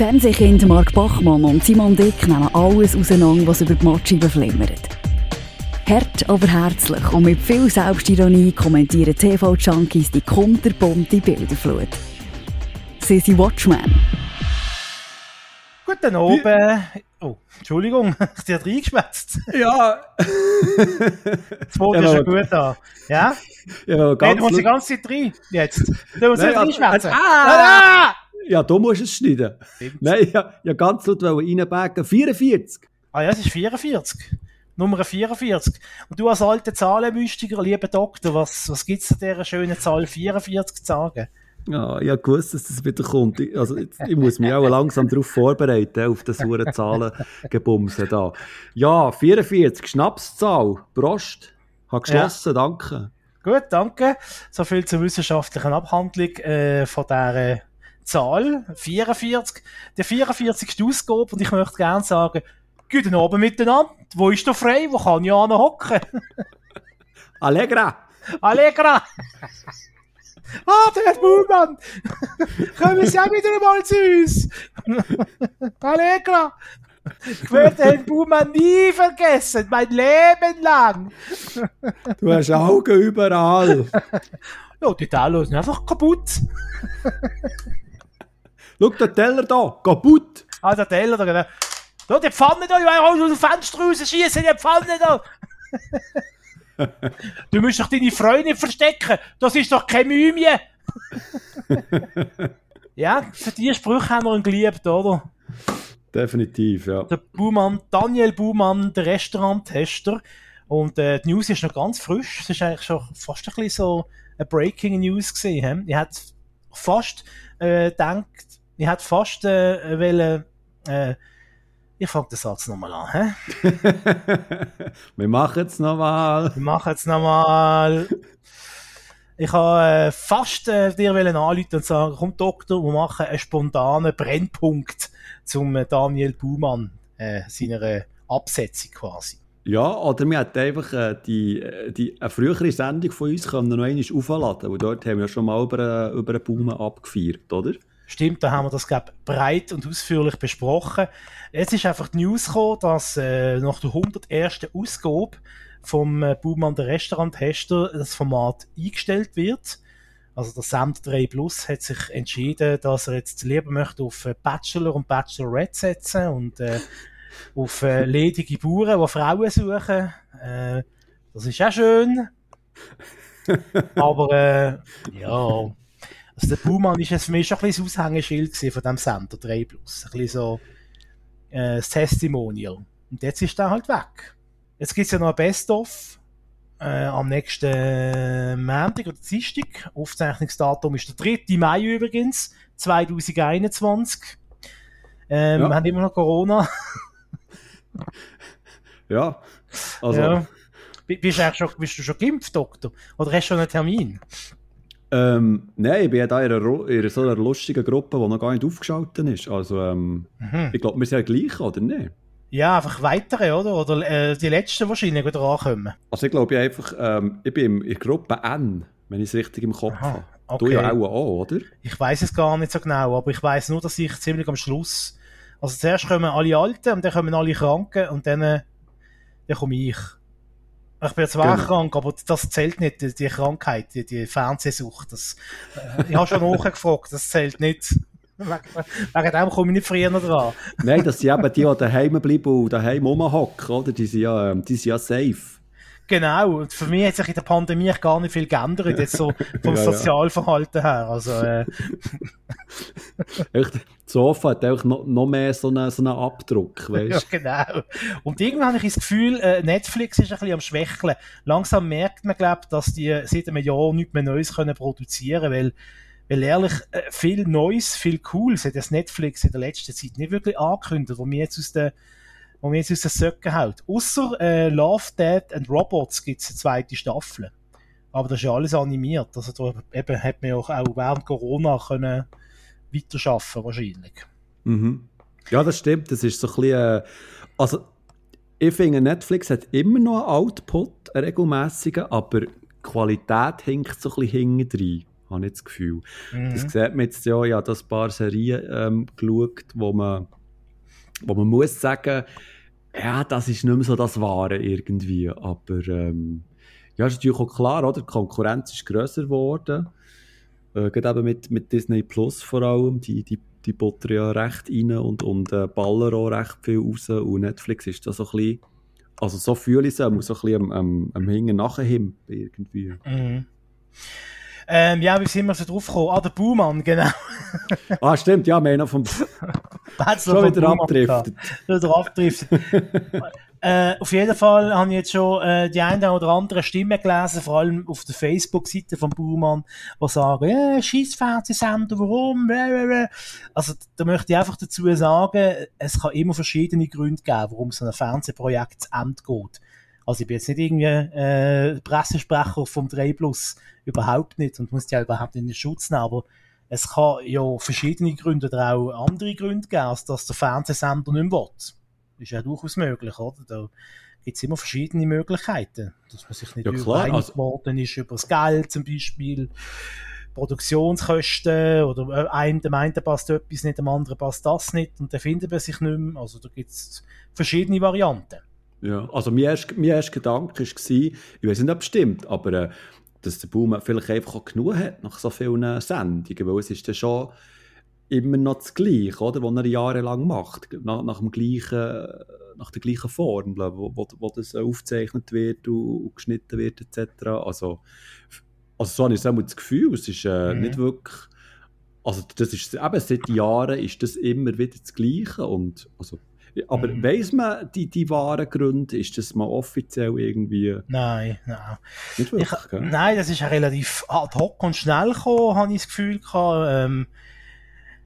Fernsehkind Mark Bachmann und Simon Dick nehmen alles auseinander, was über die Matscheibe flimmert. Hart, aber herzlich und mit viel Selbstironie kommentieren TV-Junkies die kunterbunte Bilderflut. Sie sind Watchmen. Guten Abend. Oh, Entschuldigung, ich dir reingeschwätzt. Ja. Das Foto ist schon gut an. Ja? ja Hey, ganz du musst die ganze Zeit rein. Jetzt. Du musst Nein, nicht also- reinschwätzen. Ah! Ah! Ja, du musst es schneiden. Stimmt. Nein, ja, ja ganz laut reinbacken. 44. Ah ja, es ist 44. Nummer 44. Und du als alter Zahlenmystiker, lieber Doktor, was, was gibt es an dieser schönen Zahl 44 zu sagen? Ja, ich habe gewusst, dass das wieder kommt. Ich, also, ich muss mich auch langsam darauf vorbereiten, auf das hure Zahlengebumse da. Ja, 44, Schnapszahl, Prost. Hat geschlossen, danke. Gut, danke. So viel zur wissenschaftlichen Abhandlung äh, von dieser Zahl 44. Der 44. Ausgabe und ich möchte gerne sagen, guten Abend miteinander. Wo ist der frei? Wo kann ich hocken? Allegra! Allegra! Ah, der Buhmann! Kommen Sie auch wieder mal zu uns! Allegra! Ich werde den Buhmann nie vergessen, mein Leben lang! Du hast Augen überall. Ja, die Teller sind einfach kaputt. Schau den Teller da, kaputt. Ah, der Teller da, genau. Da, die Pfanne da, ich will raus aus dem Fenster rausschießen, die Pfanne da! du musst doch deine Freundin verstecken, das ist doch keine Mumie! ja, für diese Sprüche haben wir ihn geliebt, oder? Definitiv, ja. Der Buhmann, Daniel Buhmann, der Restauranttester. Und äh, die News ist noch ganz frisch. Es ist eigentlich schon fast ein bisschen so eine Breaking News gesehen. Ich hätte fast äh, gedacht, ich hätte fast äh, wollen, äh, ich fange den Satz nochmal an. Hä? Wir machen es nochmal. Wir machen es nochmal. Ich habe äh, fast äh, dir wollen anrufen und sagen, komm Doktor, wir machen einen spontanen Brennpunkt zum äh, Daniel Buhmann, äh, seiner äh, Absetzung quasi. Ja, oder wir hätten einfach äh, die, äh, die, eine frühere Sendung von uns können noch einmal aufladen, weil dort haben wir ja schon mal über, über einen Baumen abgefeiert, oder? Stimmt, da haben wir das, glaube breit und ausführlich besprochen. Jetzt ist einfach die News gekommen, dass äh, nach der 101. Ausgabe vom äh, Baumann der Restauranthester das Format eingestellt wird. Also der Sender 3 Plus hat sich entschieden, dass er jetzt lieber möchte auf äh, Bachelor und Bachelorette setzen und äh, auf äh, ledige Bauern, die Frauen suchen. Äh, das ist auch schön. Aber äh, ja, also der Baumann ist jetzt für mich schon ein bisschen das Aushängeschild von dem Sender 3 Plus. Ein bisschen so äh, das Testimonial. Und jetzt ist der halt weg. Jetzt gibt es ja noch ein Best-of äh, am nächsten Montag oder Dienstag. Aufzeichnungsdatum ist der 3. Mai übrigens, 2021. Ähm, Ja. Wir haben immer noch Corona. Ja. Also, ja. Bist, du schon, bist du schon geimpft, Doktor? Oder hast du schon einen Termin? Ähm, nein, ich bin ja da in, einer, in so einer lustigen Gruppe, die noch gar nicht aufgeschaltet ist. Also, ähm, Mhm. ich glaube, wir sind ja gleich, oder nicht? Ja, einfach weitere, oder? Oder äh, die letzten wahrscheinlich wieder ankommen. Also, ich glaube, ich einfach, ähm, ich bin in der Gruppe N, wenn ich es richtig im Kopf Aha, habe. Du ja okay. auch, auch, oder? Ich weiß es gar nicht so genau, aber ich weiß nur, dass ich ziemlich am Schluss. Also zuerst kommen alle Alten und dann kommen alle Kranken und dann, äh, dann komme ich. Ich bin zwar Genau. krank, aber das zählt nicht, die, die Krankheit, die, die Fernsehsucht. Das, äh, ich habe schon nachgefragt, das zählt nicht. Wegen dem komme ich nicht früher dran. Nein, das sind eben die, die daheim bleiben und daheim rumhocken, oder? Die sind ja, ähm, die sind ja safe. Genau, und für mich hat sich in der Pandemie gar nicht viel geändert, jetzt so vom Ja, ja. Sozialverhalten her. Also, äh, Echt, das Sofa hat einfach noch, noch mehr so einen, so einen Abdruck, Ja, weißt du? genau. Und irgendwann habe ich das Gefühl, äh, Netflix ist ein bisschen am Schwächeln. Langsam merkt man, glaube dass die seit einem Jahr nichts mehr Neues können produzieren weil, weil ehrlich, äh, viel Neues, viel Cooles hat das Netflix in der letzten Zeit nicht wirklich angekündigt, wo mir jetzt aus der wo mir jetzt aus den Söcken haut. Ausser äh, Love, Dead and Robots gibt es eine zweite Staffel. Aber das ist ja alles animiert. Also da eben hat man ja auch, auch während Corona können weiterarbeiten wahrscheinlich. Mhm. Ja, das stimmt. Das ist so ein bisschen. Äh, also, ich finde, Netflix hat immer noch einen Output, einen regelmässigen, aber die Qualität hinkt so ein bisschen hinten rein. habe ich das Gefühl. Mhm. Das sieht man jetzt ja, ich habe das paar Serien ähm, geschaut, wo man, wo man muss sagen, ja, das ist nicht mehr so das Wahre irgendwie, aber ähm, ja, ist natürlich auch klar, oder? Die Konkurrenz ist grösser geworden, äh, gerade eben mit, mit Disney Plus vor allem, die, die, die buttern ja recht rein und, und äh, ballern auch recht viel raus und Netflix ist da so ein bisschen also so fühle ich es auch, so ein bisschen am, am, am Hingen nachher irgendwie. Mhm. Ähm, ja, wie sind wir so drauf gekommen? Ah, der Baumann, genau. ah, stimmt, ja, wir haben vom Bachelor schon wieder abdriftet. Wieder abdriftet. Äh, auf jeden Fall habe ich jetzt schon äh, die eine oder andere Stimme gelesen, vor allem auf der Facebook-Seite von Baumann, die sagen, ja, scheiß Fernsehsender, warum? Also da möchte ich einfach dazu sagen, es kann immer verschiedene Gründe geben, warum so ein Fernsehprojekt zu Ende geht. Also ich bin jetzt nicht irgendwie äh, Pressesprecher vom 3 Plus, überhaupt nicht und muss ja überhaupt nicht in den Schutz nehmen, aber es kann ja verschiedene Gründe oder auch andere Gründe geben, als dass der Fernsehsender nicht mehr will ist ja durchaus möglich, oder? Da gibt es immer verschiedene Möglichkeiten, dass man sich nicht ja, klar, also, worden ist über das Geld zum Beispiel, Produktionskosten oder äh, einem, dem einen passt etwas nicht, dem anderen passt das nicht und dann findet man sich nicht mehr. Also da gibt es verschiedene Varianten. Ja, also mein erster, mein erster Gedanke war, ich weiß nicht, ob es stimmt, aber äh, dass der Boom vielleicht einfach auch genug hat nach so vielen Sendungen, weil es ist dann schon immer noch das Gleiche, oder? Was er jahrelang macht. Nach, nach, dem gleichen, nach der gleichen Formel, wo, wo, wo das aufgezeichnet wird und, und geschnitten wird, etc. Also, also so habe ich das Gefühl, es ist äh, mhm. nicht wirklich. Also, das ist, eben seit Jahren ist das immer wieder das Gleiche. Und, also, aber mhm. weiss man die, die wahren Gründe? Ist das mal offiziell irgendwie. Nein, nein. Nicht wirklich, ich, nein, das ist relativ ad hoc und schnell gekommen, habe ich das Gefühl gehabt. Ähm,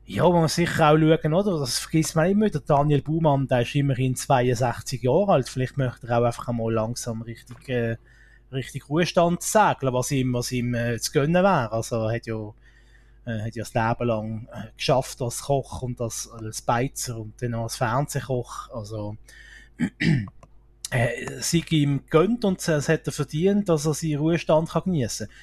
ja, man muss sicher auch schauen, oder? Das vergisst man immer. Der Daniel Baumann, der ist immerhin 62 Jahre alt. Vielleicht möchte er auch einfach einmal langsam richtig, äh, richtig Ruhestand sagen, was ihm, was ihm äh, zu gönnen wäre. Also, er hat ja, äh, hat ja das Leben lang äh, geschafft als Koch und als, als Beizer und dann auch als Fernsehkoch. Also, äh, sei ihm gönnt und es hat er verdient, dass er seinen Ruhestand kann geniessen kann.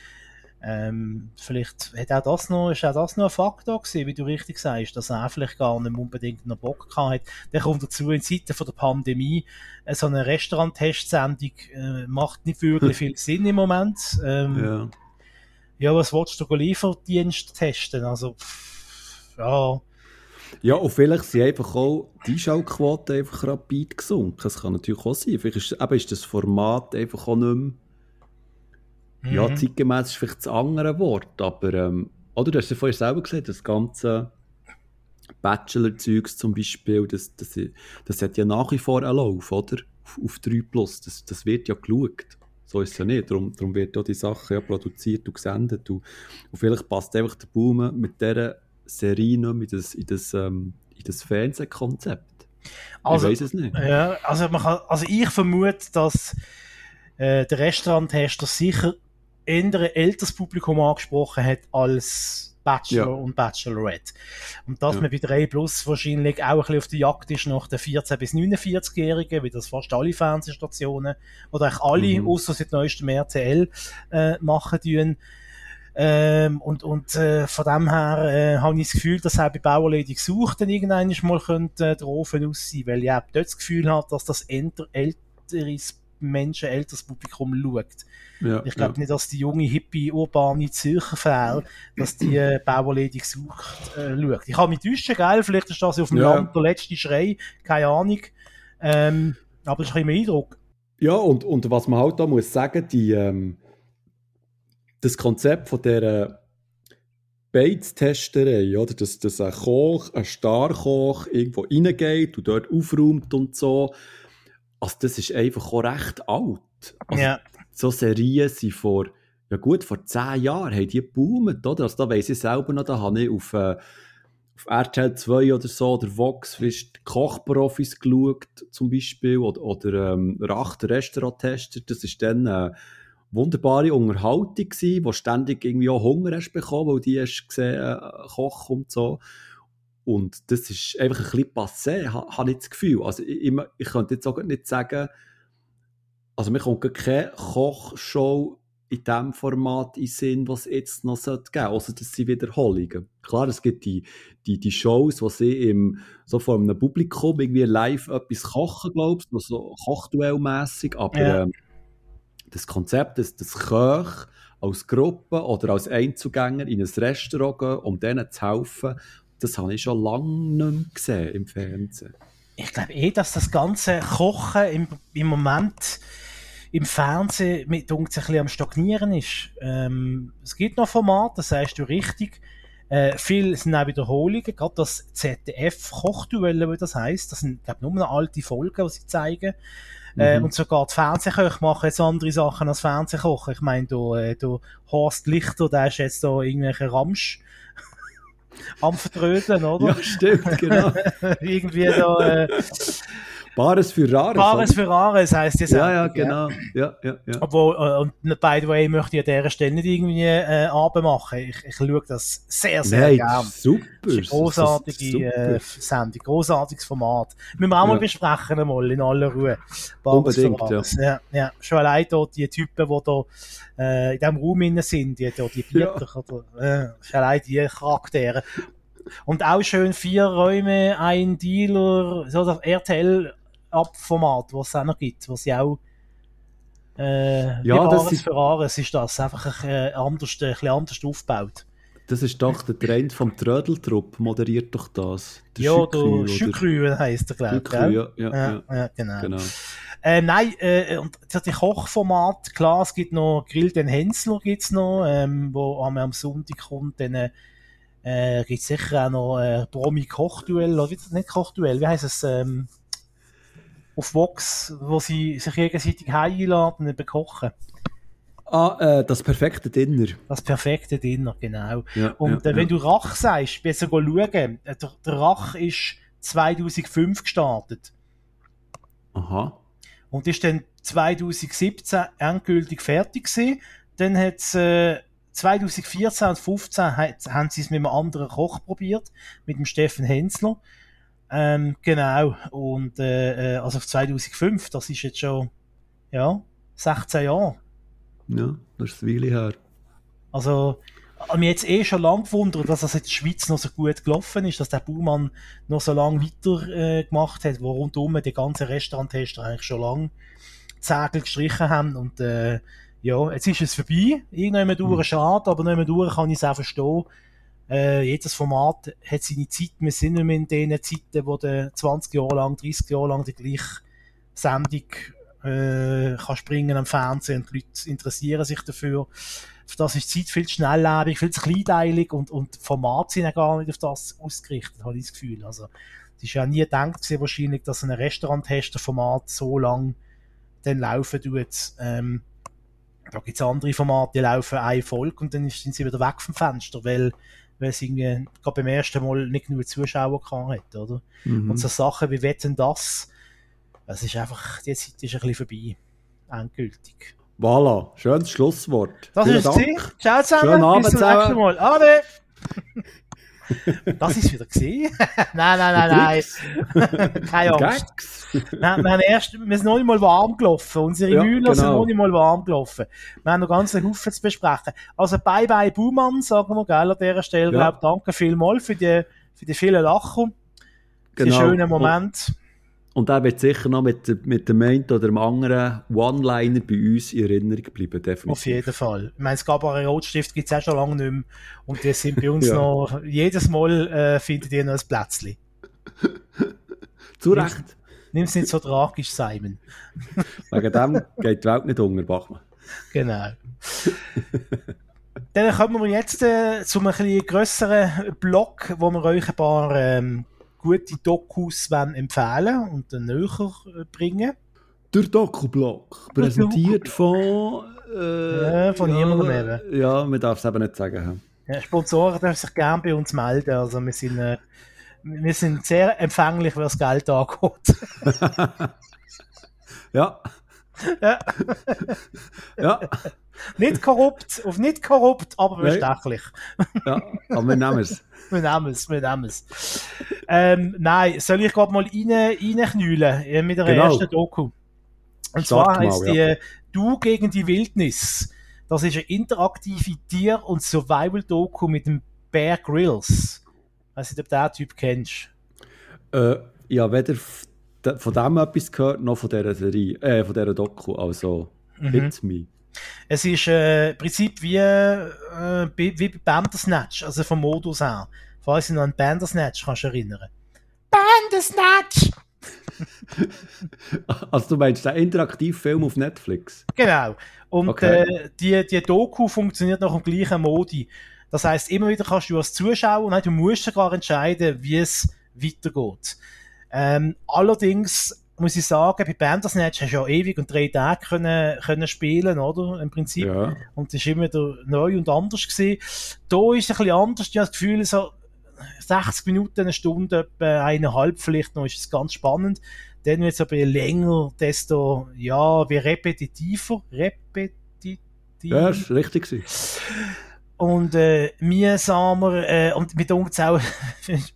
Ähm, vielleicht hat auch das noch, ist auch das noch ein Faktor gewesen, wie du richtig sagst, dass er vielleicht gar nicht unbedingt noch Bock gehabt hat. Dann kommt dazu, in Zeiten von der Pandemie, äh, so eine Restaurant-Testsendung äh, macht nicht wirklich viel Sinn im Moment. Ähm, ja. Ja, was willst du Lieferdienst testen? Also, pff, ja. Ja, und vielleicht sind einfach auch die Einschaltquoten einfach rapid gesunken. Das kann natürlich auch sein. Vielleicht ist, eben ist das Format einfach auch nicht mehr Mhm. Ja, zeitgemäß ist vielleicht das andere Wort, aber ähm, oder du hast ja vorher selber gesagt, das ganze Bachelor-Zeugs zum Beispiel, das, das, das hat ja nach wie vor einen Lauf, oder? Auf, auf 3 Plus, das, das wird ja geschaut. So ist es ja nicht. Darum, darum wird ja die Sache ja produziert und gesendet. Und, und vielleicht passt einfach der Boom mit dieser Serie noch in das, in das, ähm, in das Fernsehkonzept. Also, ich weiß es nicht. Ja, also, man kann, also ich vermute, dass äh, der Restauranttester sicher eher ein älteres Publikum angesprochen hat als Bachelor ja. und Bachelorette. Und dass ja. man bei 3 Plus wahrscheinlich auch ein bisschen auf der Jagd ist nach den 14- bis 49-Jährigen, wie das fast alle Fernsehstationen oder eigentlich alle, mhm. außer seit neuestem RTL, äh, machen tun. Ähm, und und äh, von dem her äh, habe ich das Gefühl, dass auch bei Bauerledig gesucht dann irgendwann mal könnte, äh, der Ofen aussehen, weil ich auch dort das Gefühl habe, dass das älter, älteres Menschen, älteres Publikum schaut. Ja, ich glaube ja. nicht, dass die junge, hippie, urbane Zürcher Frau, dass die äh, Bauerledig sucht, äh, schaut. Ich habe mich täuschen, geil, vielleicht ist das auf dem ja. Land der letzte Schrei, keine Ahnung. Ähm, aber das ist ein bisschen Eindruck. Ja, und, und was man halt da muss sagen, die, ähm, das Konzept von dieser Beiz-Testerei, oder? Dass, dass ein Koch, ein Starkoch irgendwo reingeht und dort aufräumt und so. Also das ist einfach auch recht alt. Also, ja so Serien sind vor, ja gut, vor zehn Jahren haben die geboomt, oder? Also da weiss ich selber noch, da habe ich auf, äh, auf RTL 2 oder so, oder Vox, die Kochprofis geschaut, zum Beispiel, oder, oder ähm, Rachter Restauranttester, das ist dann eine wunderbare Unterhaltung gewesen, wo ständig irgendwie auch Hunger hast bekommen, weil die hast gesehen, äh, Koch und so. Und das ist einfach ein bisschen passé, habe ha ich das Gefühl. Also ich, ich, ich könnte jetzt auch nicht sagen, also mir kommt keine Kochshow in dem Format in Sinn, was es jetzt noch geben sollte. Also, das sind Wiederholungen. Klar, es gibt die, die, die Shows, wo sie im, so vor einem Publikum irgendwie live etwas kochen, glaubst du, so kochduellmässig, aber Ja. ähm, das Konzept, dass das Köch als Gruppe oder als Einzugänger in ein Restaurant gehen, um denen zu helfen, das habe ich schon lange nicht gesehen im Fernsehen. ich glaube eh, dass das ganze Kochen im, im Moment im Fernsehen mit uns ein bisschen am Stagnieren ist. Ähm, es gibt noch Formate, das sagst du richtig. Äh, viel sind auch Wiederholungen, gerade das ZDF-Kochduell, wie das heisst. Das sind, glaube ich, nur noch alte Folgen, die sie zeigen. Äh, Mhm. und sogar die Fernsehköche machen jetzt andere Sachen als Fernsehkochen. Ich meine, du, äh, du Horst Lichter, der ist jetzt da irgendwelche Ramsch am Vertrödeln, oder? Ja, stimmt, genau. Irgendwie da, äh, Bares für Rares. Bares für Rares heisst die Ja, ja, genau. Ja, ja, ja. Obwohl, äh, und by the way, möchte ich an dieser Stelle nicht irgendwie äh, abmachen. Ich, ich schaue das sehr, sehr Nein, gern. super. Das ist eine großartige äh, Sendung, großartiges Format. Müssen wir auch mal Ja. besprechen, einmal in aller Ruhe. Bares für Unbedingt, Rares. ja. ja. Schon allein dort die Typen, die da äh, in diesem Raum innen sind, die, da, die Ja. Bieter, oder, äh, schon allein die Charaktere. Und auch schön vier Räume, ein Dealer, so das RTL-Abformat, was es auch noch gibt, was sie auch äh, Ja, das sind- für Ares ist das, einfach ein, äh, anders, ein bisschen anders aufgebaut. Das ist doch der Trend vom Trödeltrupp, moderiert doch das. Der ja, Schükrü, der? Schükrü heisst er, glaube ich. Ja, ja, Ja, ja, ja, genau. genau. Äh, nein, äh, und das die Kochformat, klar, es gibt noch Grill den Hensler gibt's noch, ähm, wo am, am Sonntag kommt, dann äh, gibt's sicher auch noch äh, Promi Kochduell, oder wie das nicht Kochduell, wie heisst es, ähm, auf Vox, wo sie sich gegenseitig einladen und eben kochen. Ah, äh, das perfekte Dinner. Das perfekte Dinner, genau. Ja, Und ja, äh, wenn ja. du Rach sagst, besser schauen, äh, der, der Rach ist 2005 gestartet. Aha. Und ist dann 2017 endgültig fertig gewesen. Dann hat's, äh, 2014 und 2015 hat, haben sie es mit einem anderen Koch probiert, mit dem Steffen Hensler. Ähm, genau. Und äh, äh, also 2005, das ist jetzt schon ja 16 Jahre. Ja, das ist eine Weile her. Also, ich mich jetzt eh schon lange gewundert, dass das in der Schweiz noch so gut gelaufen ist, dass der Baumann noch so lange weiter äh, gemacht hat, wo rundum die ganzen Restauranttester eigentlich schon lange Zegel gestrichen haben. Und äh, ja, jetzt ist es vorbei. Irgendwann durch Mhm. schade, aber nicht mehr durch kann ich es auch verstehen. Äh, jedes Format hat seine Zeit. Wir sind nicht mehr in den Zeiten, wo du 20 Jahre lang, 30 Jahre lang die gleiche Sendung äh, kann springen am Fernsehen und die Leute interessieren sich dafür. Für das ist die Zeit viel schnelllebig, viel zu kleinteilig und, und Formate sind ja gar nicht auf das ausgerichtet, habe ich das Gefühl. Also, es ist ja nie gedacht gewesen, wahrscheinlich, dass ein Restaurant-Tester-Format so lang dann laufen tut. Ähm, da gibt es andere Formate, die laufen eine Folge und dann sind sie wieder weg vom Fenster, weil, weil sie irgendwie gerade beim ersten Mal nicht genug Zuschauer gehabt hat, oder? Mhm. Und so Sachen wie Wetten das, es ist einfach, die Zeit ist ein bisschen vorbei. Endgültig. Voilà, schönes Schlusswort. Das Vielen ist es. Ciao zusammen. Schönen Abend Bis zum nächsten. Mal. Ade. das ist wieder gesehen. nein, nein, nein, nein. Keine Angst. Gags. Wir, haben erst, wir sind noch nicht mal warm gelaufen. Unsere Ja, Mühler sind genau. noch nicht mal warm gelaufen. Wir haben noch ganz einen Haufen zu besprechen. Also, bye bye Baumann, sagen wir, gell, an dieser Stelle. Ja. Glaub, danke vielmals für die, für die vielen Lachen. Für die Genau. schönen Momente. Und er wird sicher noch mit, mit dem einen oder dem anderen One-Liner bei uns in Erinnerung bleiben, definitiv. Auf jeden Fall. Ich meine, das Gabaret Rotstift gibt es auch schon lange nicht mehr. Und die sind bei uns Ja. noch, jedes Mal äh, findet ihr noch ein Plätzchen. Zu Recht. Nimm es nicht so tragisch, Simon. Wegen dem geht die Welt nicht unter, Bachmann. Genau. Dann kommen wir jetzt äh, zu einem bisschen grösseren Block, wo wir euch ein paar ähm, gute Dokus empfehlen und dann näher äh, bringen. Der Doku-Blog, präsentiert von... Äh, Ja, von niemandem eben. Ja, man darf es eben nicht sagen. Ja, Sponsoren dürfen sich gerne bei uns melden. Also wir sind, äh, wir sind sehr empfänglich, was Geld angeht. Ja. Ja. ja, nicht korrupt, auf nicht korrupt, aber bestechlich. ja, aber wir nehmen es. Wir nehmen es, wir nehmen es. Ähm, nein, soll ich gerade mal rein, reinknüllen mit der Genau. ersten Doku? Und Start zwar heißt die ja. Du gegen die Wildnis. Das ist eine interaktive Tier- und Survival-Doku mit dem Bear Grylls. Ich weiß nicht, ob du den Typ kennst. Äh, ja, weder von dem etwas gehört, noch von dieser Serie, äh, von dieser Doku. Also, mhm. it's me. Es ist äh, im Prinzip wie, äh, wie, bei Bandersnatch, also vom Modus her. Falls du noch an Bandersnatch kannst du erinnern. Bandersnatch! also du meinst den Interaktivfilm auf Netflix? Genau. Und okay. äh, die, die Doku funktioniert nach dem gleichen Modi. Das heißt, immer wieder kannst du als Zuschauer, nein, du musst sogar entscheiden, wie es weitergeht. Ähm, allerdings muss ich sagen, bei Bandersnatch hast du ja ewig und drei Tage können, können spielen, oder? Im Prinzip. Ja. Und das ist immer wieder neu und anders gewesen. Da ist es ein bisschen anders. Ich habe das Gefühl, so 60 Minuten, eine Stunde, etwa eineinhalb vielleicht noch, ist es ganz spannend. Dann wird es aber je länger, desto, ja, wie repetitiver, repetitiv. Ja, ist richtig gewesen und äh, mühsamer äh, und mit uns auch,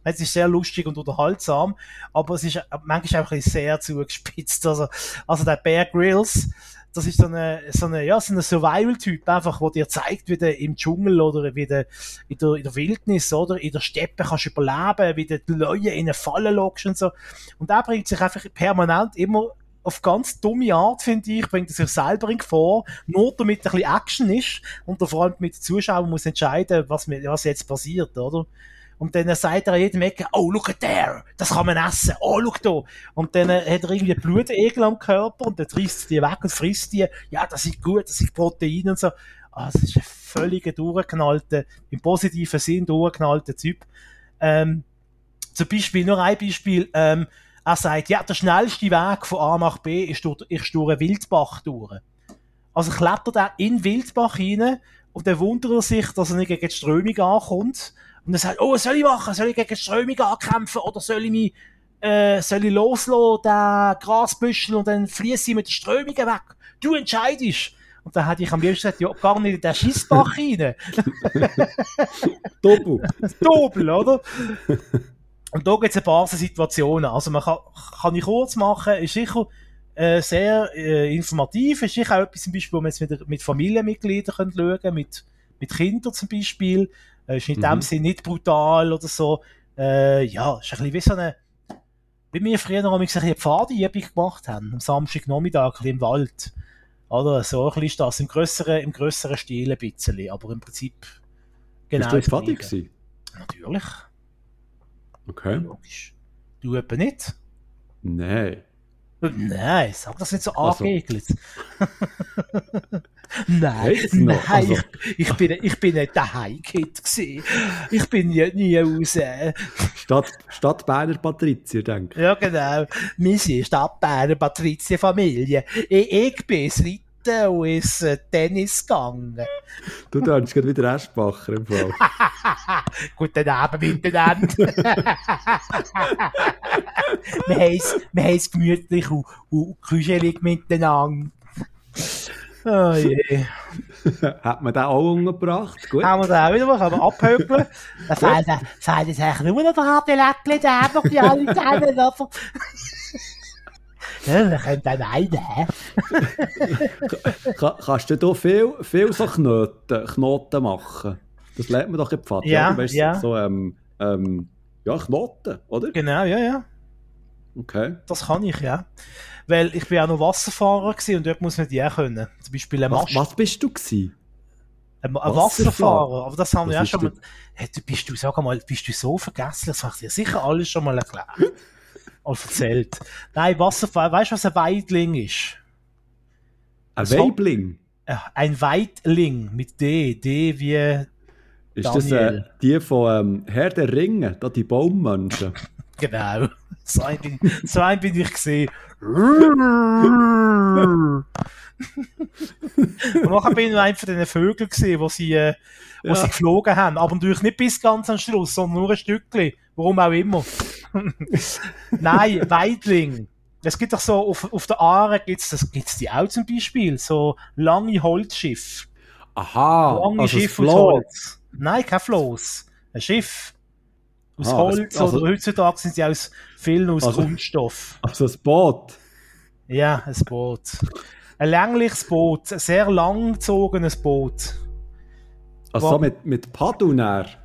es ist sehr lustig und unterhaltsam, aber es ist manchmal auch ein bisschen sehr zugespitzt. Also, also der Bear Grylls, das ist so eine, so eine, ja, so ein Survival-Typ einfach, wo dir zeigt, wie du im Dschungel oder wie du in der, in der Wildnis oder in der Steppe kannst überleben, wie du die Leute in eine Falle lockst und so. Und er bringt sich einfach permanent immer auf ganz dumme Art, finde ich, bringt er sich selber in Gefahr, nur damit ein bisschen Action ist und vor allem mit den Zuschauern muss entscheiden, was, was jetzt passiert, oder? Und dann sagt er an jedem Ecke, oh, look at there, das kann man essen, oh, look da. Und dann hat er irgendwie Blutegel am Körper und dann reißt die weg und frisst die. Ja, das ist gut, das ist Protein und so. Ah, das ist ein völliger durchgeknallter, im positiven Sinn durchgeknallter Typ. Ähm, zum Beispiel, nur ein Beispiel, ähm, er sagt, ja, der schnellste Weg von A nach B ist durch, ist durch einen Wildbach durch. Also klettert er in den Wildbach rein und dann wundert er sich, dass er nicht gegen die Strömung ankommt. Und er sagt, oh, was soll ich machen? Soll ich gegen die Strömung ankämpfen oder soll ich mich äh, soll ich loslassen, den Grasbüschel und dann fließe ich mit den Strömungen weg? Du entscheidest. Und dann hätte ich am liebsten gesagt, ja, gar nicht in den Schissbach rein. Doppel. Doppel, oder? Und da gibt es ein paar Situationen. Also man kann, kann ich kurz machen, ist sicher äh, sehr äh, informativ, ist sicher auch etwas zum Beispiel, wo man jetzt mit, mit Familienmitgliedern könnt schauen mit, mit Kindern zum Beispiel. Äh, ist in mhm. dem Sinne nicht brutal oder so. Äh, ja, ist ein bisschen wie so eine, wie wir früher noch ein eine Pfadeübung gemacht haben, am Samstagnachmittag im Wald. Oder so ein bisschen ist das im grösseren, im grösseren Stil ein bisschen, aber im Prinzip genau. Bist du Pfadi gewesen? Natürlich. Okay. Logisch. Du etwa nicht? Nein. Nein, sag das nicht so also. angeekelt. nein, nein, also. ich, ich, bin, ich bin nicht der gewesen. Ich bin nie, nie raus. Stadt, Stadt Berner Patrizier, denke ich. Ja, genau. Wir sind Stadt Berner Patrizier Familie. Ich, ich bin seit Minuten und ist Tennis gegangen. Du darfst gerade wieder Eschbacher im Fall. Guten Abend miteinander. wir haben es gemütlich und, und kuschelig miteinander. Oh je. Hat man den auch umgebracht? Gut. Haben wir den auch wieder mal abhökeln. Dann fehlt, jetzt eigentlich nur noch der harte Läckchen, der einfach die alle kennen. Wir können dann einen, hä? Kannst du da viel, viel so Knoten, Knoten machen? Das lernt man doch im Pfad. Ja, ja. Weißt, ja. So, ähm, ähm, ja, Knoten, oder? Genau, ja, ja. Okay. Das kann ich, ja. Weil ich bin auch noch Wasserfahrer gewesen und dort muss man die auch können. Zum Beispiel ein Mast. Was, was bist du gewesen? Ein, ein Wasserfahrer. Aber das haben wir ja schon mal. Hey, du bist du, sag mal, bist du so vergesslich? Das habe ich dir sicher alles schon mal erklärt erzählt. Nein, Wasserfall, weißt du, was ein Weidling ist? Ein Weibling? Ein Weidling mit D. D wie. Ist Daniel. das äh, die von ähm, Herr der Ringe, da die Baummenschen? genau. So ein bin, so ein bin ich gesehen. und nachher bin ich einer von diesen Vögeln gesehen, wo sie, äh, wo ja. sie geflogen haben. Aber natürlich nicht bis ganz am Schluss, sondern nur ein Stückchen. Warum auch immer. Nein, Weidling. Es gibt doch so, auf, auf der Aare gibt's das, gibt's die auch zum Beispiel, so lange Holzschiff. Aha, lange also Schiff aus Holz. Nein, kein Floß. Ein Schiff. Aus ah, Holz, also, oder heutzutage sind sie aus vielen aus also, Kunststoff. Also ein Boot. Ja, ein Boot. ein längliches Boot, ein sehr langgezogenes Boot. Also so mit, mit Padunär?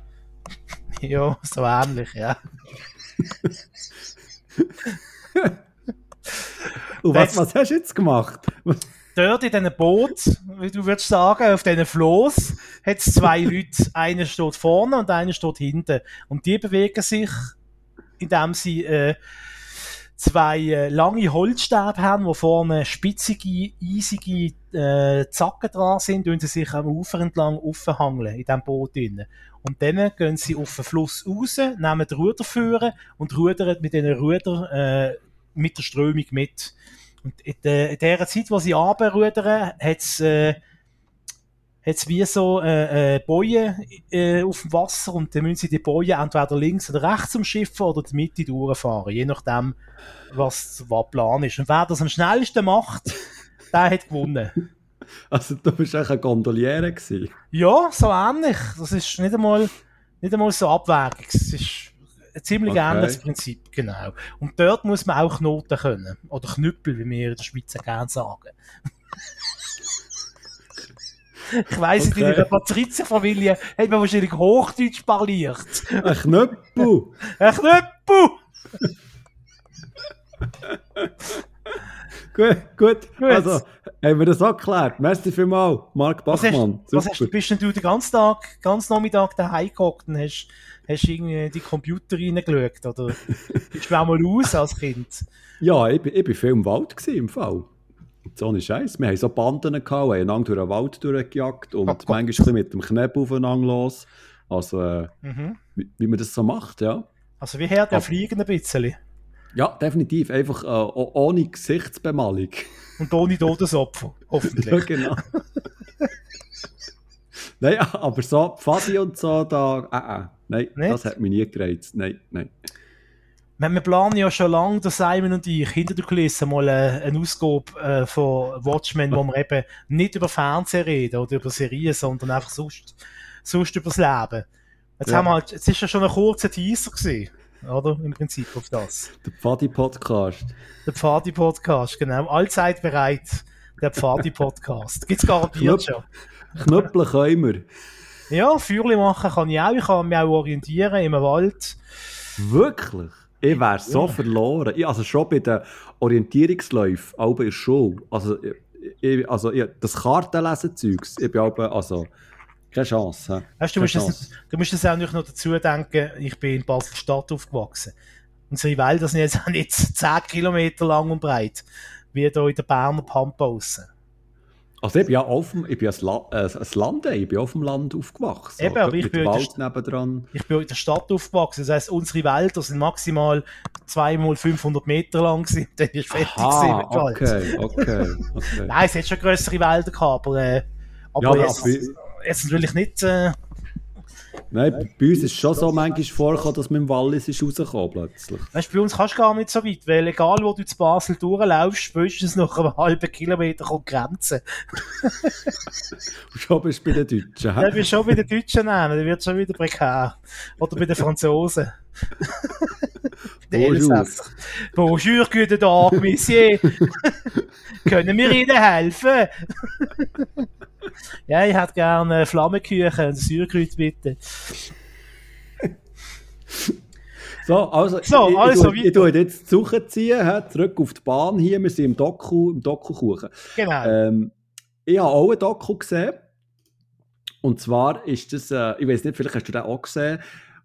Ja, so ähnlich, ja. Und was, was hast du jetzt gemacht? Dort in diesem Boot, wie du würdest sagen, auf diesen Floß, hat es zwei Leute. Einer steht vorne und einer steht hinten. Und die bewegen sich, indem sie äh, zwei äh, lange Holzstäbe haben, wo vorne spitzige, eisige äh, Zacken dran sind, und sie sich am Ufer entlang aufhangeln in diesem Boot drin. Und dann gehen sie auf den Fluss raus, nehmen die Ruder führen und rudern mit diesen Rudern äh, mit der Strömung mit. Und in, der, in der Zeit, wo sie runterrudern, hat's äh, hat's wie so äh, äh, Bojen äh, auf dem Wasser und dann müssen sie die Bojen entweder links oder rechts zum Schiffen oder die Mitte durchfahren, je nachdem, was, was der Plan ist. Und wer das am schnellsten macht, der hat gewonnen. Also du bist eigentlich ein Gondoliere gewesen? Ja, so ähnlich. Das ist nicht einmal, nicht einmal so abwägig. Es ist ein ziemlich Okay. ähnliches Prinzip, genau. Und dort muss man auch Knoten können. Oder Knüppel, wie wir in der Schweiz gerne sagen. ich weiss nicht, in Okay. der Patrizierfamilie hat man wahrscheinlich Hochdeutsch parliert. Ein Knöppel! Ein Knüppel! gut, gut, Gut. Also, haben wir das auch geklärt. Merci vielmals, Marc Was hast, Bachmann. was hast, bist denn du den ganzen Tag, ganz Nachmittag daheim gehockt und hast, hast irgendwie die Computer reingeschaut? Oder bist du auch mal raus als Kind? Ja, ich, bin- ich bin viel im Wald gewesen, im Fall. So ohne Scheiß. Wir haben so Banden gehabt, haben einander durch den Wald durchgejagt und Oh manchmal mit dem Knebel aufeinander los. Also, äh, Mhm. wie, wie man das so macht, ja. Also wie her der Fliegen ein bisschen. Ja, definitiv. Einfach äh, ohne Gesichtsbemalung. Und ohne Todesopfer, ja, hoffentlich. genau. nein, aber so Fadi und so, da, äh, äh. Nein, Nicht? das hat mich nie gereizt. Nein, nein. Wir planen ja schon lange, der Simon und ich, hinter der Kulisse mal äh, eine Ausgabe äh, von Watchmen, wo wir eben nicht über Fernsehen reden oder über Serien, sondern einfach sonst, sonst über das Leben. Jetzt Ja. haben wir halt, jetzt ist ja schon ein kurzer Teaser gewesen, oder? Im Prinzip auf das. Der Pfadi-Podcast. Der Pfadi-Podcast, genau. Allzeit bereit. Der Pfadi-Podcast. Gibt's garantiert Knüpp- schon. Knüppeln können wir. Ja, Feuerli machen kann ich auch. Ich kann mich auch orientieren im Wald. Wirklich? Ich wäre so Ja. verloren. Ich, also schon bei den Orientierungsläufen, auch bei der Schule. Also, ich, ich, also ich, das Kartenlesen-Zeugs, ich bin auch, also, keine Chance. hä? Weißt, du, Keine musst das, Chance. du musst das auch nicht noch dazu denken, ich bin in Basel-Stadt aufgewachsen. Unsere Wälder sind jetzt auch nicht 10 Kilometer lang und breit, wie hier in der Berner Pampa aussen. Also ich bin ja auf dem, ich bin ein, La äh, ein Land, ich bin auf dem Land aufgewachsen. Eben, aber ich bin dem in der Wald nebendran. Ich bin in der Stadt aufgewachsen, das heisst, unsere Wälder sind maximal 2 mal 500 Meter lang gewesen, dann ist fertig gewesen mit Aha, Wald. okay, okay, okay. Nein, es hat schon grössere Wälder gehabt, aber, äh, aber aber jetzt, bei- jetzt natürlich nicht, äh, Nein, bei uns ist schon so manchmal vorgekommen, dass man im Wallis ist rausgekommen plötzlich. weißt, bei uns kannst du gar nicht so weit, weil egal wo du zu Basel durchlaufst, spätestens nach einem halben Kilometer kommt die Grenze. Schon bist du bei den Deutschen. Ja, bist schon bei den Deutschen nehmen, dann wird schon wieder prekär. Oder bei den Franzosen. Bonjour. Bonjour, guten Tag, Monsieur. Können wir Ihnen helfen? ja, ich hätte gerne Flammenküche und Säurekreuz, bitte. So, also, So, ich, also, ich, wie- ich, tue jetzt die Suche ziehen, hä, zurück auf die Bahn hier. Wir sind im Doku, im Doku-Kuchen. Genau. Ähm, ich habe auch ein Doku gesehen. Und zwar ist das, äh, ich weiß nicht, vielleicht hast du den auch gesehen.